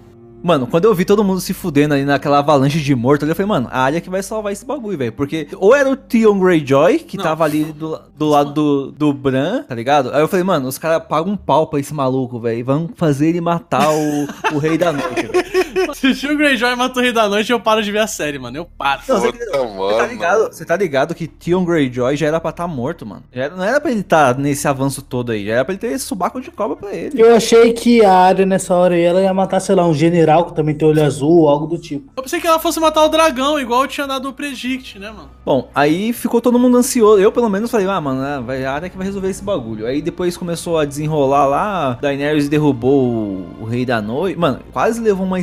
Mano, quando eu vi todo mundo se fudendo ali naquela avalanche de morto ali, eu falei, mano, a área que vai salvar esse bagulho, velho. Porque ou era o Theon Greyjoy, que Não. tava ali do, do lado do, do Bran, tá ligado? Aí eu falei, mano, os caras pagam um pau pra esse maluco, velho. Vão fazer ele matar o, o Rei da Noite, velho. Se o Greyjoy mata o Rei da Noite, eu paro de ver a série, mano. Eu paro. Não, você, Puta, você tá mano. ligado, você tá ligado que Theon Greyjoy já era pra estar morto, mano. Já era- não era pra ele estar nesse avanço todo aí. Já era pra ele ter esse subaco de cobra pra ele. Eu achei que a área nessa hora aí ela ia matar, sei lá, um general que também tem olho azul, algo do tipo. Eu pensei que ela fosse matar o dragão, igual eu tinha dado o Predict, né, mano? Bom, aí ficou todo mundo ansioso. Eu, pelo menos, falei, ah, mano, vai a área que vai resolver esse bagulho. Aí depois começou a desenrolar lá. Daenerys derrubou o, o Rei da Noite. Mano, quase levou uma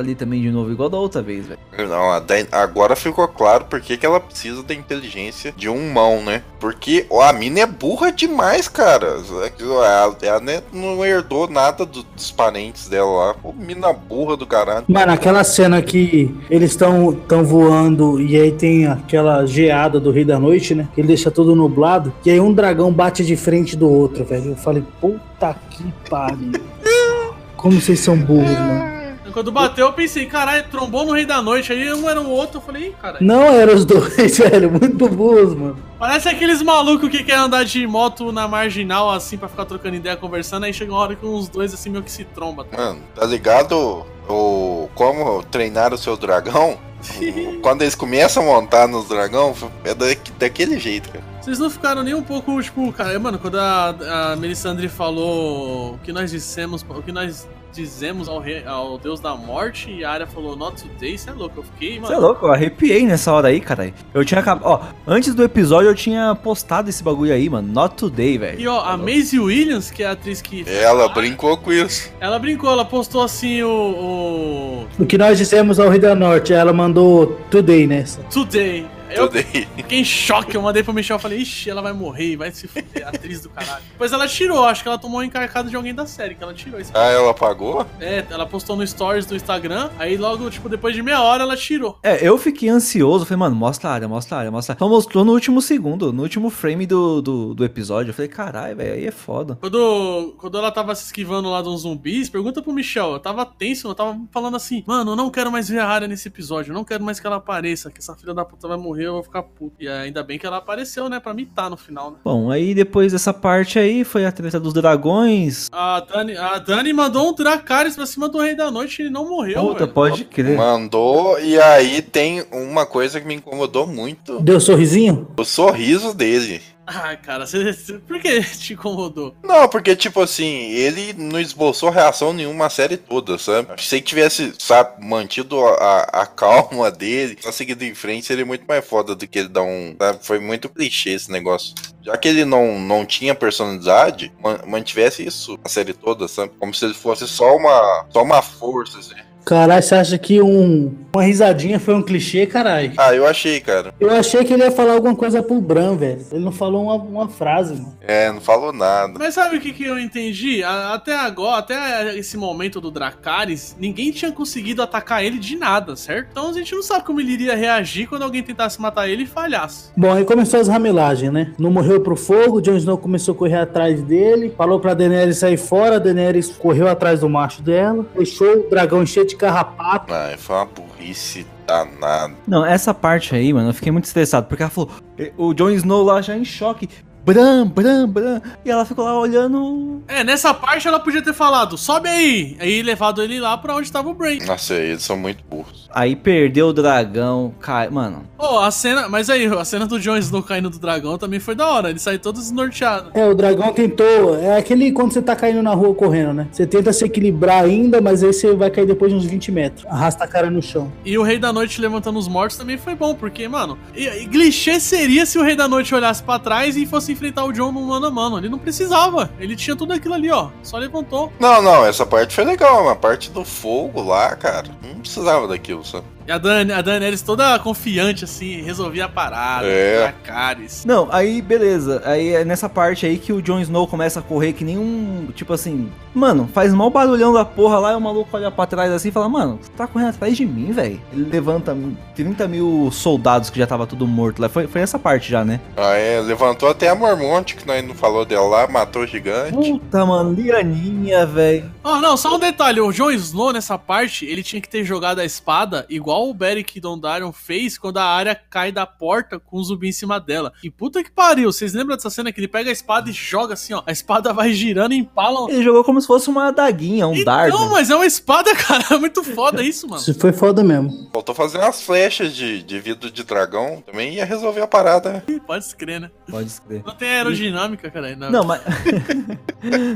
ali também de novo, igual da outra vez, velho. Não, agora ficou claro porque que ela precisa da inteligência de um mão, né? Porque ó, a mina é burra demais, cara. Ela, ela né, não herdou nada do- dos parentes dela lá. Pô, mina burra do caralho. Mano, aquela cena que eles estão tão voando e aí tem aquela geada do Rei da Noite, né? Que ele deixa tudo nublado. E aí um dragão bate de frente do outro, velho. Eu falei, puta que pariu. Como vocês são burros, mano. Quando bateu, eu pensei, caralho, trombou no Rei da Noite. Aí um era o outro, eu falei, ih, caralho. Não eram os dois, velho. Muito burros, mano. Parece aqueles malucos que querem andar de moto na marginal, assim, pra ficar trocando ideia, conversando. Aí chega uma hora que uns dois, assim, meio que se tromba. Tá? Mano, tá ligado o, como treinar o seu dragão? Quando eles começam a montar nos dragão, é da- daquele jeito, cara. Vocês não ficaram nem um pouco, tipo, cara, mano, quando a, a Melisandre falou o que nós dissemos, o que nós dizemos ao, rei, ao Deus da Morte e a Arya falou not today, você é louco, eu fiquei, mano. Você é louco, eu arrepiei nessa hora aí, cara. Eu tinha acabado. Ó, antes do episódio eu tinha postado esse bagulho aí, mano. Not today, velho. E ó, a Maisie Williams, que é a atriz que. Ela Ah, brincou com isso. Ela brincou, ela postou assim o. o O que nós dissemos ao Rei da Norte, ela mandou today nessa. Today. Eu Tudo aí. fiquei em choque, eu mandei pro Michel e falei, ixi, ela vai morrer, vai se fuder, atriz do caralho. Depois ela tirou, acho que ela tomou um encarcado de alguém da série, que ela tirou esse Ah, ela apagou? É, ela postou no stories do Instagram, aí logo, tipo, depois de meia hora ela tirou. É, eu fiquei ansioso. Falei, mano, mostra a área, mostra a área, mostra a área. Só mostrou no último segundo, no último frame do, do, do episódio. Eu falei, caralho, velho, aí é foda. Quando, quando ela tava se esquivando lá de uns zumbis, pergunta pro Michel, eu tava tenso, eu tava falando assim, mano, eu não quero mais ver a área nesse episódio, eu não quero mais que ela apareça, que essa filha da puta vai morrer, eu vou ficar puto. E ainda bem que ela apareceu, né, pra mitar no final, né. Bom, aí depois dessa parte aí foi a treta dos dragões. A Dani, a Dani mandou um Dracarys pra cima do Rei da Noite e ele não morreu, Puta, velho. pode crer. Mandou, e aí tem uma coisa que me incomodou muito: Deu sorrisinho? o sorriso dele. Ah, cara, você, por que te incomodou? Não, porque, tipo assim, ele não esboçou reação nenhuma a série toda, sabe? Se ele tivesse, sabe, mantido a, a calma dele, só seguido em frente, seria muito mais foda do que ele dar um. sabe? Foi muito clichê esse negócio. Já que ele não, não tinha personalidade, man- mantivesse isso a série toda, sabe? Como se ele fosse só uma, só uma força, assim. Caralho, você acha que um, uma risadinha foi um clichê, caralho? Ah, eu achei, cara. Eu achei que ele ia falar alguma coisa pro Bran, velho. Ele não falou uma, uma frase, mano. É, não falou nada. Mas sabe o que, que eu entendi? A- Até agora, até esse momento do Dracarys, ninguém tinha conseguido atacar ele de nada, certo? Então a gente não sabe como ele iria reagir quando alguém tentasse matar ele e falhasse. Bom, aí começou as ramelagens, né? Não morreu pro fogo, Jon Snow começou a correr atrás dele, falou pra Daenerys sair fora, a Daenerys correu atrás do macho dela, deixou o dragão encher de carrapato. Ah, foi uma burrice danada. Não, essa parte aí, mano, eu fiquei muito estressado, porque ela falou, o Jon Snow lá já em choque, Bram, Bram, Bram, e ela ficou lá olhando. É, nessa parte ela podia ter falado, sobe aí! Aí levado ele lá pra onde tava o Brain. Nossa, eles são muito burros. Aí perdeu o dragão, cai. Mano, Pô, a cena. Mas aí, a cena do Jon Snow caindo do dragão também foi da hora. Ele saiu todo desnorteado. É, o dragão tentou. É aquele quando você tá caindo na rua correndo, né? Você tenta se equilibrar ainda, mas aí você vai cair depois de uns 20 metros. Arrasta a cara no chão. E o Rei da Noite levantando os mortos também foi bom, porque, mano, e, e clichê seria se o Rei da Noite olhasse pra trás e fosse enfrentar o Jon no mano a mano. Ele não precisava. Ele tinha tudo aquilo ali, ó. Só levantou. Não, não, essa parte foi legal, a parte do fogo lá, cara, não precisava daquilo, sabe? E a, Dan a Daenerys toda confiante, assim, resolvia a parada. É. Dracarys. Não, aí beleza. Aí é nessa parte aí que o Jon Snow começa a correr que nem um. Tipo assim. Mano, faz mal barulhão da porra lá e o maluco olha pra trás assim e fala: Mano, você tá correndo atrás de mim, velho. Ele levanta 30 mil soldados que já tava tudo morto lá. Foi, foi essa parte já, né? Ah, é, levantou até a Mormonte, que nós não falou dela lá, matou o gigante. Puta, mano, Lianinha, velho. Oh, não, só um detalhe. O Jon Snow, nessa parte, ele tinha que ter jogado a espada igual o Beric Dondarrion fez quando a área cai da porta com o zumbi em cima dela. E puta que pariu. Vocês lembram dessa cena que ele pega a espada e joga assim, ó. A espada vai girando e empala. Ele jogou como se fosse uma adaguinha, um dardo. Não, mas é uma espada, cara. É muito foda isso, mano. Isso foi foda mesmo. Faltou fazer umas flechas de, de vidro de dragão, também ia resolver a parada, né? Pode escrever, né? Pode escrever. Não tem aerodinâmica, cara. Não. Não, mas.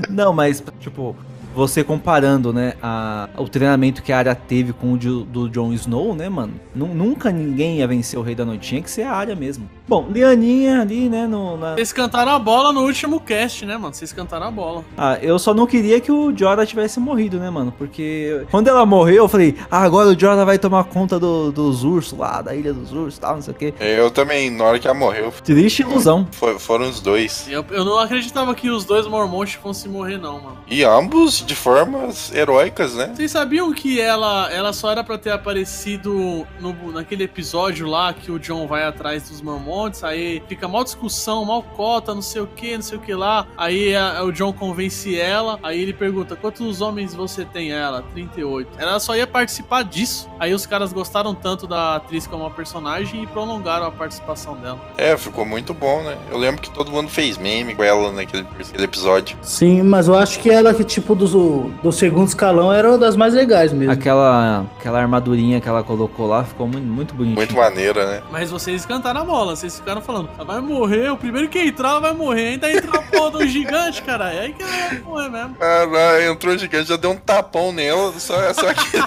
não, mas, tipo, você comparando, né, a, o treinamento que a área teve com o de- do Jon Snow, né, mano? Nu- nunca ninguém ia vencer o Rei da Noite. Tinha que ser a área mesmo. Bom, Lianinha ali, né, no, na... Vocês cantaram a bola no último cast, né, mano? Vocês cantaram a bola. Ah, eu só não queria que o Jorah tivesse morrido, né, mano? Porque quando ela morreu, eu falei, ah, agora o Jorah vai tomar conta do- dos ursos lá, da ilha dos ursos e tal, não sei o quê. Eu também, na hora que ela morreu, Triste ilusão. foi- foram os dois. Eu, eu não acreditava que os dois Mormontes fossem morrer, não, mano. E ambos de formas heróicas, né? Vocês sabiam que ela, ela só era pra ter aparecido no, naquele episódio lá que o John vai atrás dos Mormontes, aí fica mal discussão, mal cota, não sei o que, não sei o que lá. Aí a- o John convence ela, aí ele pergunta: quantos homens você tem? Ela, 38. Ela só ia participar disso. Aí os caras gostaram tanto da atriz como a personagem e prolongaram a participação dela. É, ficou muito bom, né? Eu lembro que todo mundo fez meme com ela naquele, naquele episódio. Sim, mas eu acho que ela que, tipo, do, do segundo escalão era uma das mais legais mesmo. Aquela, aquela armadurinha que ela colocou lá ficou muito, muito bonitinha. Muito maneira, né? Mas vocês cantaram a bola, vocês ficaram falando, ela vai morrer, o primeiro que entrar, vai morrer. Ainda entra a porra do gigante, cara. É aí que ela vai morrer mesmo. Caralho, entrou o gigante, já deu um tapão nela, só, só que.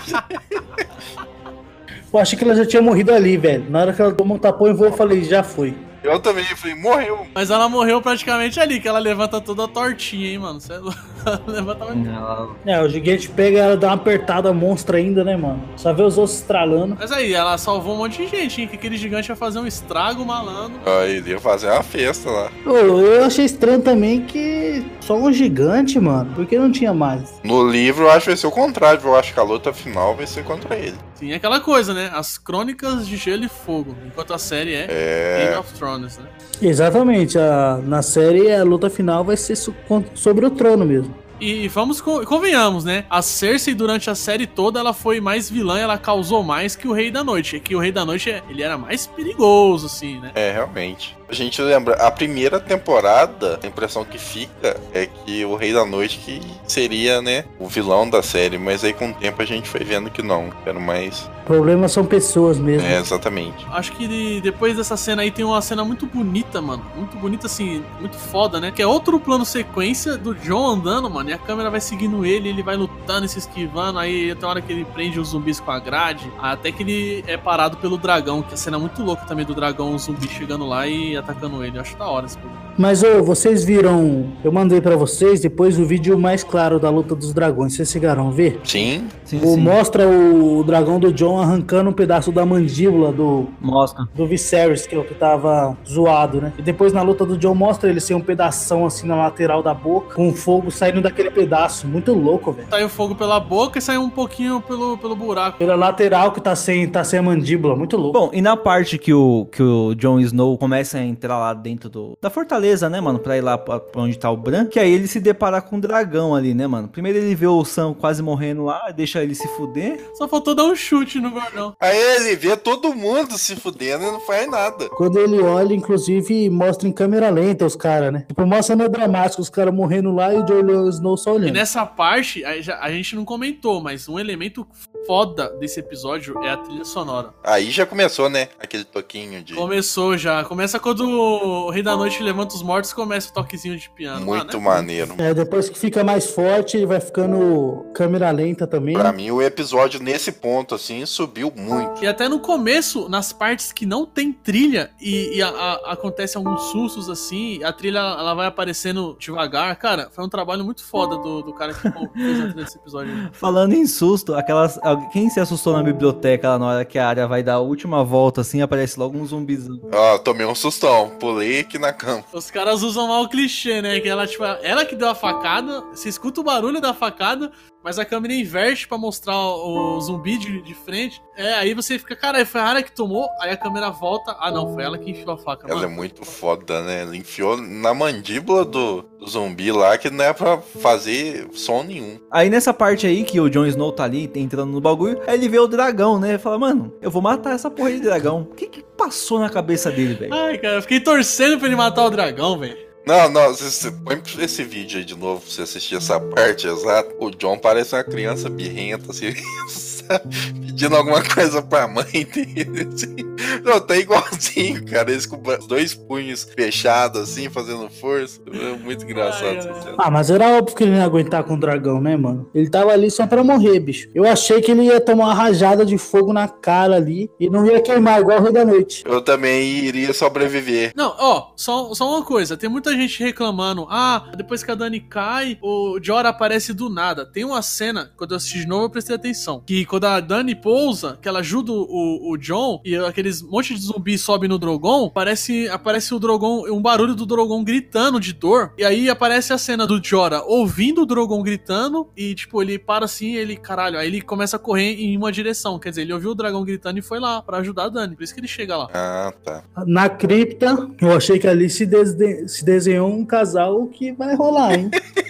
Eu achei que ela já tinha morrido ali, velho. Na hora que ela tomou um tapão e voou, eu falei, já foi. Eu também falei, morreu. Mas ela morreu praticamente ali, que ela levanta toda tortinha, hein, mano. Você é louco. Ela levanta. Ela- É, o gigante pega ela, dá uma apertada monstra ainda, né, mano? Só vê os ossos estralando. Mas aí, ela salvou um monte de gente, hein? Que aquele gigante ia fazer um estrago malandro. Aí ele ia fazer uma festa lá. Ô, eu achei estranho também que só um gigante, mano. Por que não tinha mais? No livro eu acho que vai ser o contrário, eu acho que a luta final vai ser contra ele. Sim, é aquela coisa, né? As crônicas de gelo e fogo. Enquanto a série é, É. Game of Thrones, né? Exatamente, a, na série a luta final vai ser so- sobre o trono mesmo. E vamos, co- convenhamos, né? A Cersei, durante a série toda, ela foi mais vilã, ela causou mais que o Rei da Noite. É que o Rei da Noite, ele era mais perigoso, assim, né? É, realmente. A gente lembra, a primeira temporada, a impressão que fica é que o Rei da Noite que seria, né, o vilão da série, mas aí com o tempo a gente foi vendo que não, que era mais. O problema são pessoas mesmo. É, exatamente. Acho que de- depois dessa cena aí tem uma cena muito bonita, mano. Muito bonita, assim, muito foda, né? Que é outro plano sequência do John andando, mano. E a câmera vai seguindo ele, ele vai lutando e se esquivando. Aí tem hora que ele prende os zumbis com a grade. Até que ele é parado pelo dragão, que é a cena muito louca também do dragão, o zumbi chegando lá e atacando ele. Eu acho da hora esse bagulho. Mas ô, vocês viram? Eu mandei pra vocês depois o vídeo mais claro da luta dos dragões. Vocês chegaram a ver? Sim. Sim, O, sim. mostra o dragão do John arrancando um pedaço da mandíbula do, Mostra. do Viserys, que é o que tava zoado, né? E depois na luta do John mostra ele sem um pedação assim na lateral da boca, com fogo saindo daquele pedaço. Muito louco, velho. Saiu fogo pela boca e saiu um pouquinho pelo, pelo buraco. Pela lateral que tá sem, tá sem a mandíbula. Muito louco. Bom, e na parte que o, que o Jon Snow começa a entrar lá dentro do, da fortaleza, né, mano? Pra ir lá pra, pra onde tá o Bran, que aí ele se depara com um dragão ali, né, mano? Primeiro ele vê o Sam quase morrendo lá, deixa ele se fuder. Só faltou dar um chute no gordão. Aí ele vê todo mundo se fudendo e não faz nada. Quando ele olha, inclusive, mostra em câmera lenta os caras, né? Tipo, mostra no dramático, os caras morrendo lá e o Jon Snow só E olhando. nessa parte, a gente não comentou, mas um elemento foda desse episódio é a trilha sonora. Aí já começou, né? Aquele toquinho de. Começou já. Começa quando o Rei da Noite levanta os mortos começa o toquezinho de piano. Muito Ah, né? maneiro. É, depois que fica mais forte, ele vai ficando câmera lenta também. Pra mim, o episódio nesse ponto, assim, subiu muito. E até no começo, nas partes que não tem trilha e, e a- a- acontece alguns sustos assim, a trilha ela vai aparecendo devagar. Cara, foi um trabalho muito foda do, do cara que fez a trilha desse episódio. Falando em susto, aquelas. Quem se assustou na biblioteca lá na hora que a área vai dar a última volta, assim, aparece logo um zumbizão. Ó, tomei um sustão. Pulei aqui na cama. Os caras usam mal o clichê, né? Que ela, tipo, ela que deu a facada, você escuta o barulho da facada, mas a câmera inverte pra mostrar o, zumbi de, de frente. É, aí você fica, cara, foi a área que tomou, aí a câmera volta. Ah, não, foi ela que enfiou a faca. Ela é mano. muito foda, né? Ela enfiou na mandíbula do, do zumbi lá que não é pra fazer som nenhum. Aí nessa parte aí que o Jon Snow tá ali entrando no bagulho, aí ele vê o dragão, né? Ele fala, mano, eu vou matar essa porra de dragão. O que que passou na cabeça dele, velho? Ai, cara, eu fiquei torcendo pra ele matar o dragão, velho. Não, não, você, põe esse vídeo aí de novo pra você assistir essa parte exata. O John parece uma criança birrenta, assim? pedindo alguma coisa pra mãe dele, assim. Não, tá igualzinho, cara. Eles com os dois punhos fechados, assim, fazendo força. É muito engraçado. Ai. Ah, mas era óbvio que ele não ia aguentar com o dragão, né, mano? Ele tava ali só pra morrer, bicho. Eu achei que ele ia tomar uma rajada de fogo na cara ali e não ia queimar, igual o Rei da Noite. Eu também iria sobreviver. Não, ó, só, só uma coisa. Tem muita gente reclamando. Ah, depois que a Dani cai, o Jorah aparece do nada. Tem uma cena, quando eu assisti de novo, eu prestei atenção. Que quando a Dani pousa, que ela ajuda o, o John e aqueles monte de zumbi sobe no Drogon, parece, aparece o Drogon, um barulho do Drogon gritando de dor. E aí aparece a cena do Jorah ouvindo o Drogon gritando e, tipo, ele para assim ele, caralho, aí ele começa a correr em uma direção. Quer dizer, ele ouviu o dragão gritando e foi lá pra ajudar a Dani. Por isso que ele chega lá. Ah, tá. Na cripta, eu achei que ali se, desde- se desenhou um casal que vai rolar, hein?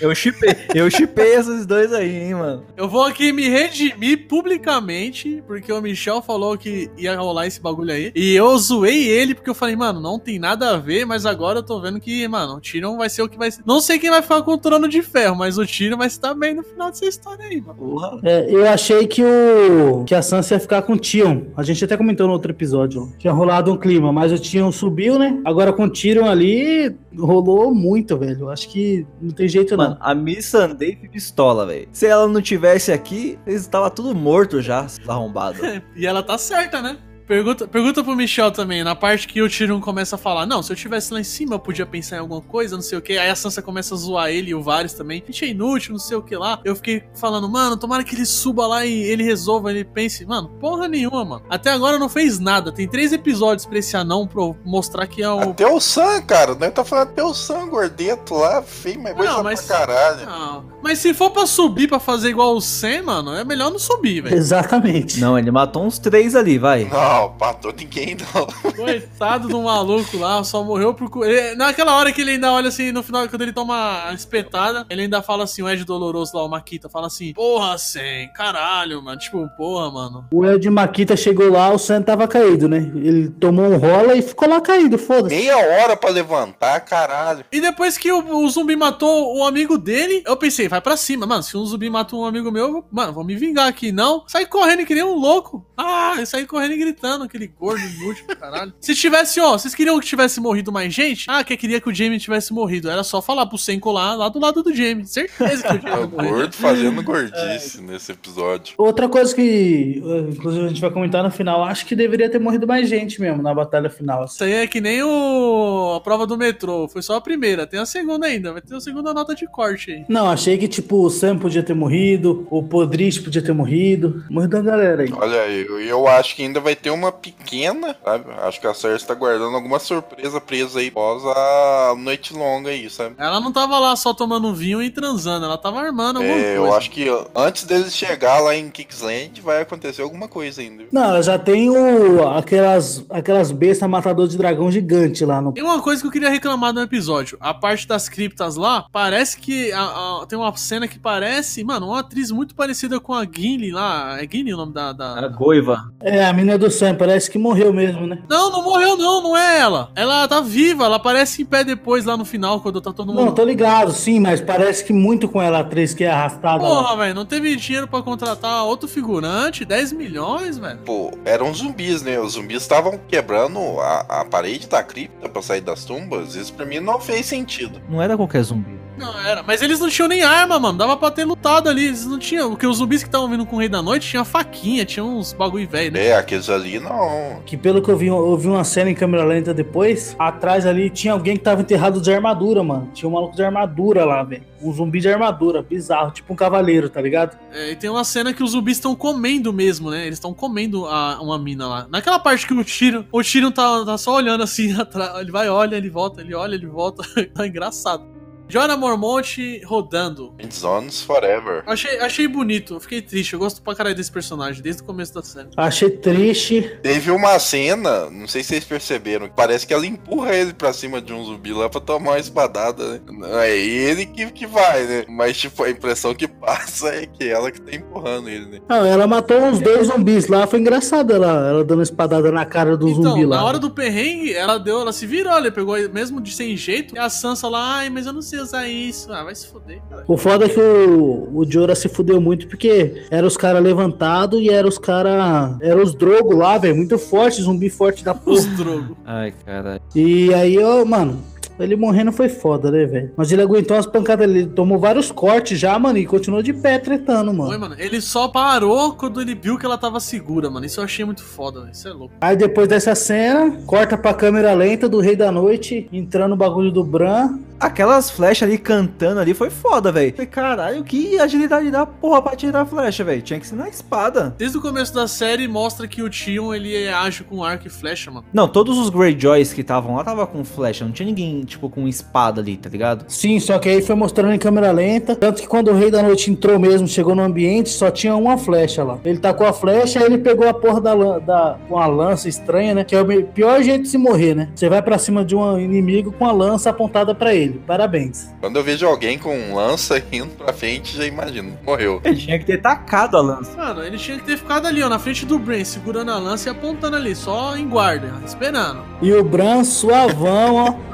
Eu chipei, eu chipei esses dois aí, hein, mano. Eu vou aqui me redimir publicamente, porque o Michel falou que ia rolar esse bagulho aí. E eu zoei ele, porque eu falei, mano, não tem nada a ver, mas agora eu tô vendo que, mano, o Tyrion vai ser o que vai ser. Não sei quem vai ficar com o trono de ferro, mas o Tyrion vai estar bem no final dessa história aí, mano. Porra. É, eu achei que o que a Sansa ia ficar com o Tyrion. A gente até comentou no outro episódio. ó. Tinha rolado um clima, mas o Tyrion subiu, né? Agora com o Tyrion ali, rolou muito, velho. Eu Acho que não tem jeito Mano, não. A Miss Sunday pistola, velho. Se ela não tivesse aqui, eles estavam tudo morto já, arrombado. E ela tá certa, né? Pergunta, pergunta pro Michel também, na parte que o Tyrion começa a falar, não, se eu tivesse lá em cima eu podia pensar em alguma coisa, não sei o que. Aí a Sansa começa a zoar ele e o Varys também. Gente, é inútil, não sei o que lá. Eu fiquei falando, mano, tomara que ele suba lá e ele resolva, ele pense. Mano, porra nenhuma, mano. Até agora não fez nada. Tem três episódios pra esse anão pra eu mostrar que é o... Até o Sam, cara. Nós tá falando até o Sam gordeto lá, feio, mas coisa Não, mas- pra caralho. Não. Mas se for pra subir pra fazer igual o Sam, mano, é melhor não subir, velho. Exatamente. Não, ele matou uns três ali, vai. Não, matou ninguém, não. Coitado do maluco lá, só morreu por. Ele- naquela hora que ele ainda olha assim, no final, quando ele toma a espetada, ele ainda fala assim, o Ed Doloroso lá, o Maquita, fala assim: Porra, Sen, caralho, mano. Tipo, porra, mano. O El de Maquita chegou lá, o Sam tava caído, né? Ele tomou um rola e ficou lá caído, foda-se. Meia hora pra levantar, caralho. E depois que o, o zumbi matou o amigo dele, eu pensei, vai pra cima. Mano, se um zumbi mata um amigo meu, mano, vou me vingar aqui, não. Sai correndo que nem um louco. Ah, eu saí correndo e gritando. Gritando, aquele gordo inútil, caralho. Se tivesse, ó, vocês queriam que tivesse morrido mais gente? Ah, que queria que o Jamie tivesse morrido. Era só falar pro Senko lá, lá do lado do Jamie. Certeza que o Jamie É o gordo fazendo gordice nesse episódio. Outra coisa que, inclusive, a gente vai comentar no final, acho que deveria ter morrido mais gente mesmo na batalha final. Isso aí é que nem o... a prova do metrô. Foi só a primeira. Tem a segunda ainda. Vai ter a segunda nota de corte aí. Não, achei que, tipo, o Sam podia ter morrido, o Podrich podia ter morrido. Morreu a galera aí. Olha, eu, eu acho que ainda vai ter uma pequena, sabe? Acho que a Cersei tá guardando alguma surpresa presa aí após a noite longa aí, sabe? Ela não tava lá só tomando vinho e transando. Ela tava armando alguma É, coisa. eu acho que antes deles chegar lá em Kingsland vai acontecer alguma coisa ainda. Não, ela já tem o, aquelas, aquelas bestas matador de dragão gigante lá no. Tem uma coisa que eu queria reclamar no episódio. A parte das criptas lá, parece que a- a- tem uma cena que parece, mano, uma atriz muito parecida com a Gimli lá. É Gimli o nome da. da- A Goiva. É, a menina do Sam, parece que morreu mesmo, né? Não, não morreu, não, não é ela. Ela tá viva, ela aparece em pé depois lá no final, quando tá todo mundo. Não, tô ligado, sim, mas parece que muito com ela, a atriz que é arrastada. Porra, velho, não teve dinheiro pra contratar outro figurante? 10 milhões, velho. Pô, eram zumbis, né? Os zumbis estavam quebrando a, a parede da cripta pra sair das tumbas. Isso pra mim não fez sentido. Não era qualquer zumbi. Não, era. Mas eles não tinham nem arma, mano. Dava pra ter lutado ali. Eles não tinham. Porque os zumbis que estavam vindo com o Rei da Noite tinha faquinha, tinha uns bagulho velho, né? É, aqueles ali não. Que pelo que eu vi, eu vi uma cena em câmera lenta depois, atrás ali tinha alguém que tava enterrado de armadura, mano. Tinha um maluco de armadura lá, velho. Um zumbi de armadura, bizarro, tipo um cavaleiro, tá ligado? É, e tem uma cena que os zumbis estão comendo mesmo, né? Eles estão comendo a- uma mina lá. Naquela parte que o Tyrion, o Tyrion tá, tá só olhando assim atrás. Ele vai, olha, ele volta, ele olha, ele volta. tá engraçado. Jorah Mormont rodando. Zones Forever. Achei, achei bonito, eu fiquei triste. Eu gosto pra caralho desse personagem, desde o começo da série. Achei triste. Teve uma cena, não sei se vocês perceberam, que parece que ela empurra ele pra cima de um zumbi lá pra tomar uma espadada, né? É ele que, que vai, né? Mas, tipo, a impressão que passa é que ela que tá empurrando ele, né? Não, ela matou uns dois zumbis lá, foi engraçado ela, ela dando espadada na cara do Então, zumbi lá. na hora do perrengue, ela deu, ela se virou, ela pegou mesmo de sem jeito. E a Sansa lá, ai, mas eu não sei usar isso. Ah, vai se cara. O foda é que o, o Jorah se fudeu muito porque era os caras levantados e era os caras. Era os Drogo lá, velho. Muito forte, zumbi forte da Os porra. drogo. Ai, caralho. E aí, ó, mano. Ele morrendo foi foda, né, velho? Mas ele aguentou as pancadas, ele tomou vários cortes já, mano, e continuou de pé tretando, Foi, mano. mano. Ele só parou quando ele viu que ela tava segura, mano. Isso eu achei muito foda, velho. Isso é louco. Aí depois dessa cena, corta pra câmera lenta do Rei da Noite, entrando no bagulho do Bran. Aquelas flechas ali cantando ali foi foda, velho. Falei, Caralho, que agilidade da porra pra tirar a flecha, velho. Tinha que ser na espada. Desde o começo da série, mostra que o Tion, ele é ágil com arco e flecha, mano. Não, todos os Greyjoys que estavam lá tava com flecha. Não tinha ninguém, tipo, com espada ali, tá ligado? Sim, só que aí foi mostrando em câmera lenta. Tanto que quando o Rei da Noite entrou mesmo, chegou no ambiente, só tinha uma flecha lá. Ele tacou a flecha, aí ele pegou a porra da, da com a lança estranha, né? Que é o pior jeito de se morrer, né? Você vai pra cima de um inimigo com a lança apontada pra ele. Parabéns. Quando eu vejo alguém com lança indo pra frente, já imagino, morreu. Ele tinha que ter tacado a lança. Mano, ele tinha que ter ficado ali, ó, na frente do Bran, segurando a lança e apontando ali, só em guarda, esperando. E o Bran suavão, ó.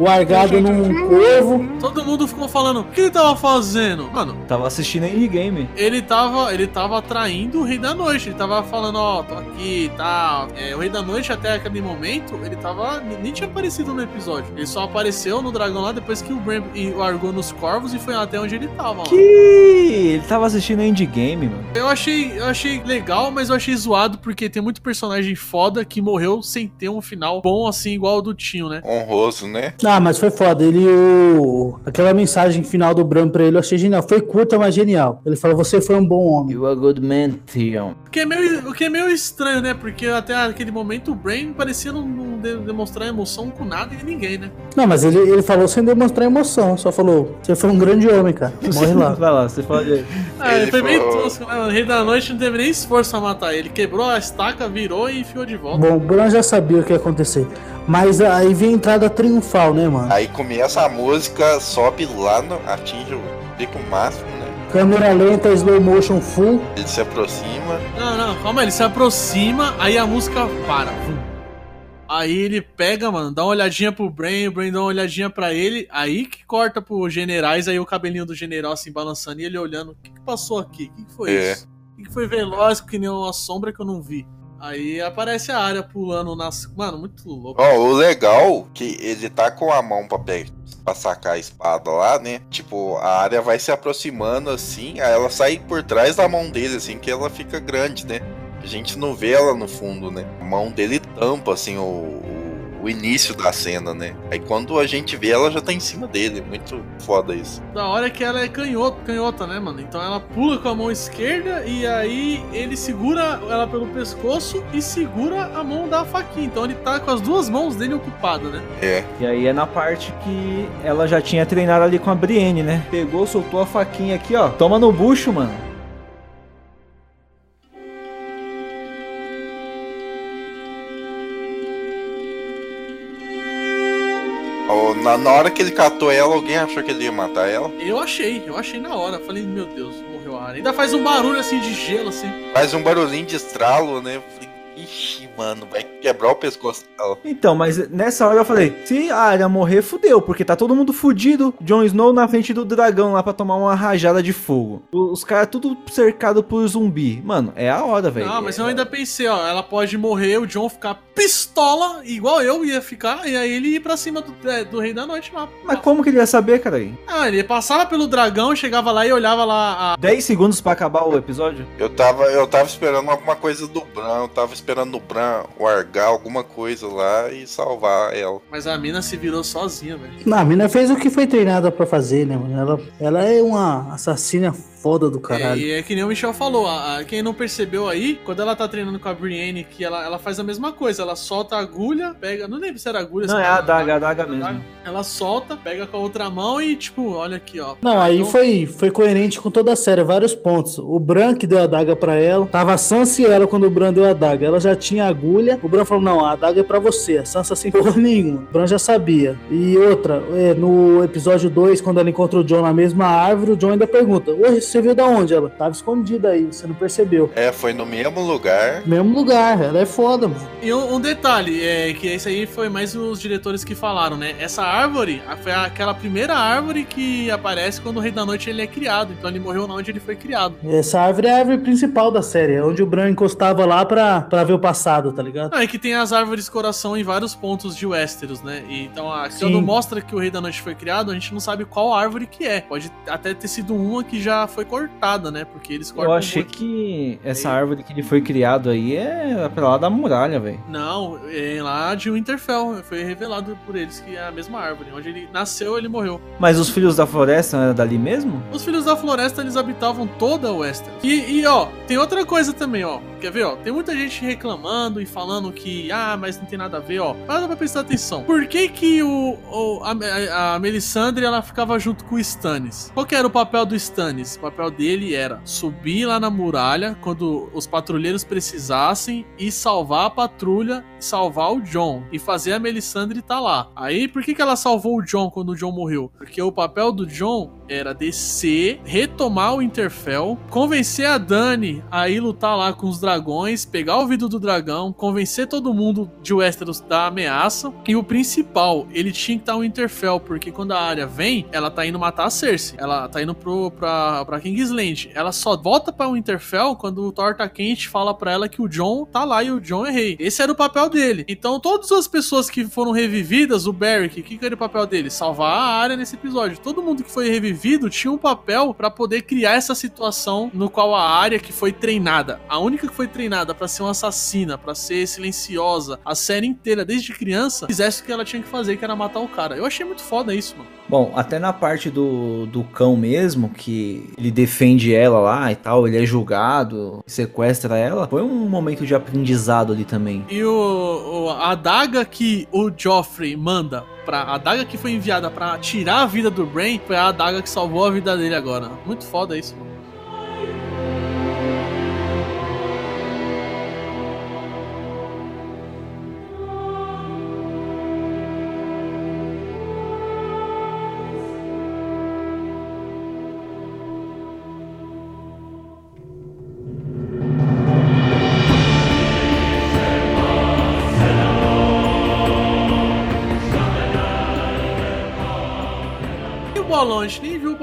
Largado num corvo. Todo mundo ficou falando, o que ele tava fazendo? Mano, Tava assistindo endgame. ele tava, ele tava atraindo o Rei da Noite. Ele tava falando, ó, tô aqui e tal. É, o Rei da Noite, até aquele momento, ele tava. Nem tinha aparecido no episódio. Ele só apareceu no dragão lá depois que o Bran e- largou nos corvos e foi até onde ele tava, Que mano. ele tava assistindo endgame, mano. Eu achei, eu achei legal, mas eu achei zoado porque tem muito personagem foda que morreu sem ter um final bom assim, igual o do Tinho, né? Honroso, né? Ah, mas foi foda. Ele, o... aquela mensagem final do Bran pra ele, eu achei genial. Foi curta, mas genial. Ele falou: Você foi um bom homem. You are a good man, Theon. O que, é meio, o que é meio estranho, né? Porque até aquele momento o Brain parecia não, não de- demonstrar emoção com nada e ninguém, né? Não, mas ele, ele falou sem demonstrar emoção. Só falou: Você foi um grande homem, cara. Morre lá. Vai lá, você fala de... Ah, ele, Ele foi meio falou- tosco, né? O Rei da Noite não teve nem esforço pra matar ele. Quebrou a estaca, virou e enfiou de volta. Bom, o Bran já sabia o que ia acontecer. Mas aí vem a entrada triunfal, né, mano? Aí começa a música, sobe lá, no, atinge o pico máximo, né? Câmera lenta, slow motion full. Ele se aproxima. Não, não, calma, ele se aproxima, aí a música para. Aí ele pega, mano, dá uma olhadinha pro Brain, o Brain dá uma olhadinha pra ele, aí que corta pros generais, aí o cabelinho do general assim balançando e ele olhando, o que, que passou aqui? O que, que foi É. isso? O que, que foi veloz que nem uma sombra que eu não vi? Aí aparece a área pulando nas. Mano, muito louco. Ó, o legal que ele tá com a mão pra, pe- pra sacar a espada lá, né? Tipo, a área vai se aproximando assim, aí ela sai por trás da mão dele, assim, que ela fica grande, né? A gente não vê ela no fundo, né? A mão dele tampa, assim, o, o, início da cena, né? Aí quando a gente vê, ela já tá em cima dele. Muito foda isso. Da hora é que ela é canhota, canhota, né, mano? Então ela pula com a mão esquerda e aí ele segura ela pelo pescoço e segura a mão da faquinha. Então ele tá com as duas mãos dele ocupadas, né? É. E aí é na parte que ela já tinha treinado ali com a Brienne, né? Pegou, soltou a faquinha aqui, ó. Toma no bucho, mano. Na, na hora que ele catou ela, alguém achou que ele ia matar ela. Eu achei, eu achei na hora. Falei, meu Deus, morreu a área. Ainda faz um barulho assim de gelo, assim. Faz um barulhinho de estralo, né? Falei, ixi, mano, vai quebrar o pescoço dela. Então, mas nessa hora eu falei, se a área morrer, fudeu, porque tá todo mundo fudido. Jon Snow na frente do dragão lá pra tomar uma rajada de fogo. Os caras tudo cercado por zumbi. Mano, é a hora, velho. Não, mas É- eu ainda pensei, ó, ela pode morrer, o John ficar pistola, igual eu ia ficar, e aí ele ir pra cima do, é, do Rei da Noite lá. Mas como que ele ia saber, cara? aí? Ah, ele passava pelo dragão, chegava lá e olhava lá a. 10 segundos pra acabar o episódio? Eu tava, eu tava esperando alguma coisa do Bran, eu tava esperando o Bran largar alguma coisa lá e salvar ela. Mas a mina se virou sozinha, velho. Não, a mina fez o que foi treinada pra fazer, né, mano? Ela, ela é uma assassina foda do É, caralho. e é que nem o Michel falou, a- a- quem não percebeu aí, quando ela tá treinando com a Brienne, que ela, ela faz a mesma coisa, ela solta a agulha, pega, não lembro se era agulha, Não, é a adaga, a adaga mesmo. Ela solta, pega com a outra mão e tipo, olha aqui, ó. Não, aí Então- foi, foi coerente com toda a série, vários pontos. O Bran que deu a adaga pra ela, tava a Sansa e ela quando o Bran deu a adaga. Ela já tinha a agulha, o Bran falou: Não, a adaga é pra você. A Sansa sem porra nenhuma. O Bran já sabia. E outra, é, no episódio 2, quando ela encontra o John na mesma árvore, o John ainda pergunta: Ué, você viu da onde? Ela tava escondida aí, você não percebeu. É, foi no mesmo lugar. Mesmo lugar, ela é foda, mano. E um, um detalhe, é que esse aí foi mais os diretores que falaram, né? Essa árvore foi aquela primeira árvore que aparece quando o Rei da Noite ele é criado. Então ele morreu na onde ele foi criado. Essa árvore é a árvore principal da série, é onde o Bran encostava lá pra, pra ver o passado, tá ligado? Não, é que tem as árvores coração em vários pontos de Westeros, né? E, então, a, quando mostra que o Rei da Noite foi criado, a gente não sabe qual árvore que é. Pode até ter sido uma que já foi cortada, né? Porque eles cortam Eu achei muito. que essa árvore que ele foi criado aí é pra lá da muralha, velho. Não, é lá de Winterfell. Foi revelado por eles que é a mesma árvore. Onde ele nasceu, ele morreu. Mas os filhos da floresta não eram dali mesmo? Os Filhos da Floresta, eles habitavam toda a Westeros. E, e, ó, tem outra coisa também, ó. Quer ver, ó? Tem muita gente reclamando e falando que, ah, mas não tem nada a ver, ó. Para pra prestar atenção. Por que que o, o- a, a, Melisandre, ela ficava junto com o Stannis? Qual que era o papel do Stannis? O papel dele era subir lá na muralha quando os patrulheiros precisassem e salvar a patrulha, salvar o John e fazer a Melisandre estar lá. Aí, por que que ela salvou o John quando o John morreu? Porque o papel do John era descer, retomar o Interfell, convencer a Dani a ir lutar lá com os dragões, pegar o vidro do dragão, convencer todo mundo de Westeros da ameaça. E o principal, ele tinha que estar no Interfell, porque quando a área vem, ela tá indo matar a Cersei. Ela tá indo pro, pra, pra Kingsland. Ela só volta pra Winterfell quando o Thor tá quente fala pra ela que o John tá lá e o John é rei. Esse era o papel dele. Então, todas as pessoas que foram revividas, o Beric, o que, que era o papel dele? Salvar a área nesse episódio. Todo mundo que foi revivido tinha um papel pra poder criar essa situação no qual a área que foi treinada, a única que foi treinada pra ser uma assassina, pra ser silenciosa, a série inteira, desde criança, fizesse o que ela tinha que fazer, que era matar o cara. Eu achei muito foda isso, mano. Bom, até na parte do, do cão mesmo, que ele defende ela lá e tal, ele é julgado, sequestra ela, foi um momento de aprendizado ali também. E o, o- a adaga que o Joffrey manda pra. A adaga que foi enviada pra tirar a vida do Brain foi a adaga que salvou a vida dele agora. Muito foda isso, mano.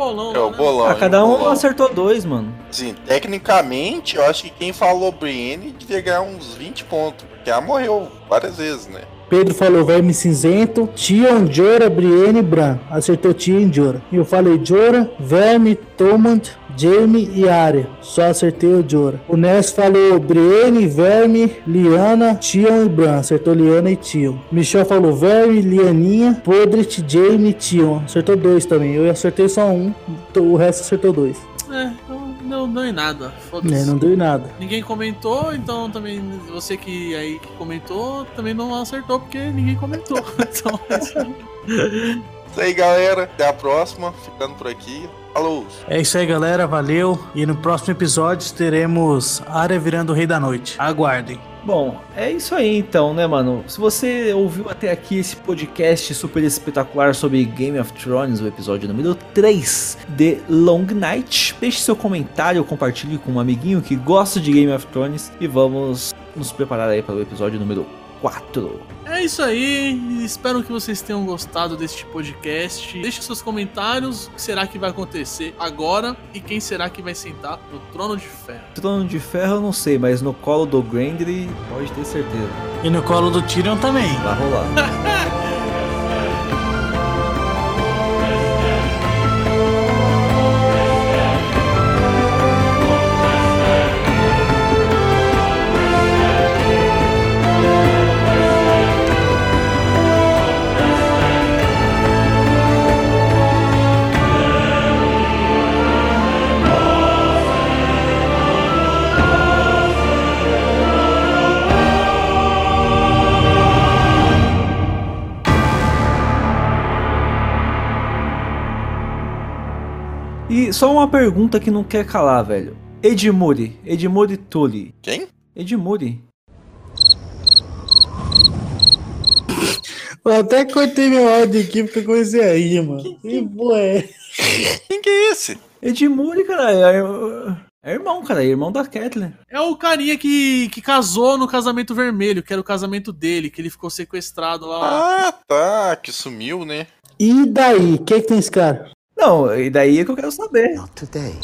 Bolão. É o né? bolão. Ah, cada um bolão. acertou dois, mano. Assim, tecnicamente, eu acho que quem falou Brienne devia ganhar uns 20 pontos. Porque ela morreu várias vezes, né? Pedro falou verme cinzento, Tion, Jora, Brienne Bran. Acertou Tion Jora. E eu falei Jora, verme, Tomand, Jamie e Arya. Só acertei o Jora. O Ness falou Brienne, verme, Liana, Tion e Bran. Acertou Liana e Tion. Michel falou verme, Lianinha, Podrit, Jamie e Tion. Acertou dois também. Eu acertei só um, o resto acertou dois. É, não, deu em nada. É, Foda-se. não deu em nada. Ninguém comentou, então também você que aí que comentou também não acertou porque ninguém comentou. Então, é isso aí. Galera. Até a próxima. Ficando por aqui. Falou! É isso aí, galera. Valeu. E no próximo episódio teremos Arya virando o Rei da Noite. Aguardem. Bom, é isso aí então, né, mano? Se você ouviu até aqui esse podcast super espetacular sobre Game of Thrones, o episódio número 3 de Long Night, deixe seu comentário, compartilhe com um amiguinho que gosta de Game of Thrones e vamos nos preparar aí para o episódio número 4. É isso aí. Espero que vocês tenham gostado deste podcast. Deixe seus comentários. O que será que vai acontecer agora? E quem será que vai sentar no trono de ferro? Trono de Ferro eu não sei, mas no colo do Gendry pode ter certeza. E no colo do Tyrion também. Vai rolar. só uma pergunta que não quer calar, velho. Edmure, Edmure Tully. Quem? Edmure. Eu até cortei meu áudio aqui porque eu comecei a rir, mano. Que boa é? Quem que é esse? Edmure, cara, é, é irmão, cara, é irmão da Kathleen. É o carinha que, que casou no casamento vermelho, que era o casamento dele, que ele ficou sequestrado lá. Ah, tá. Que sumiu, né? E daí? O que, que tem esse cara? Não, e daí é que eu quero saber. Not today.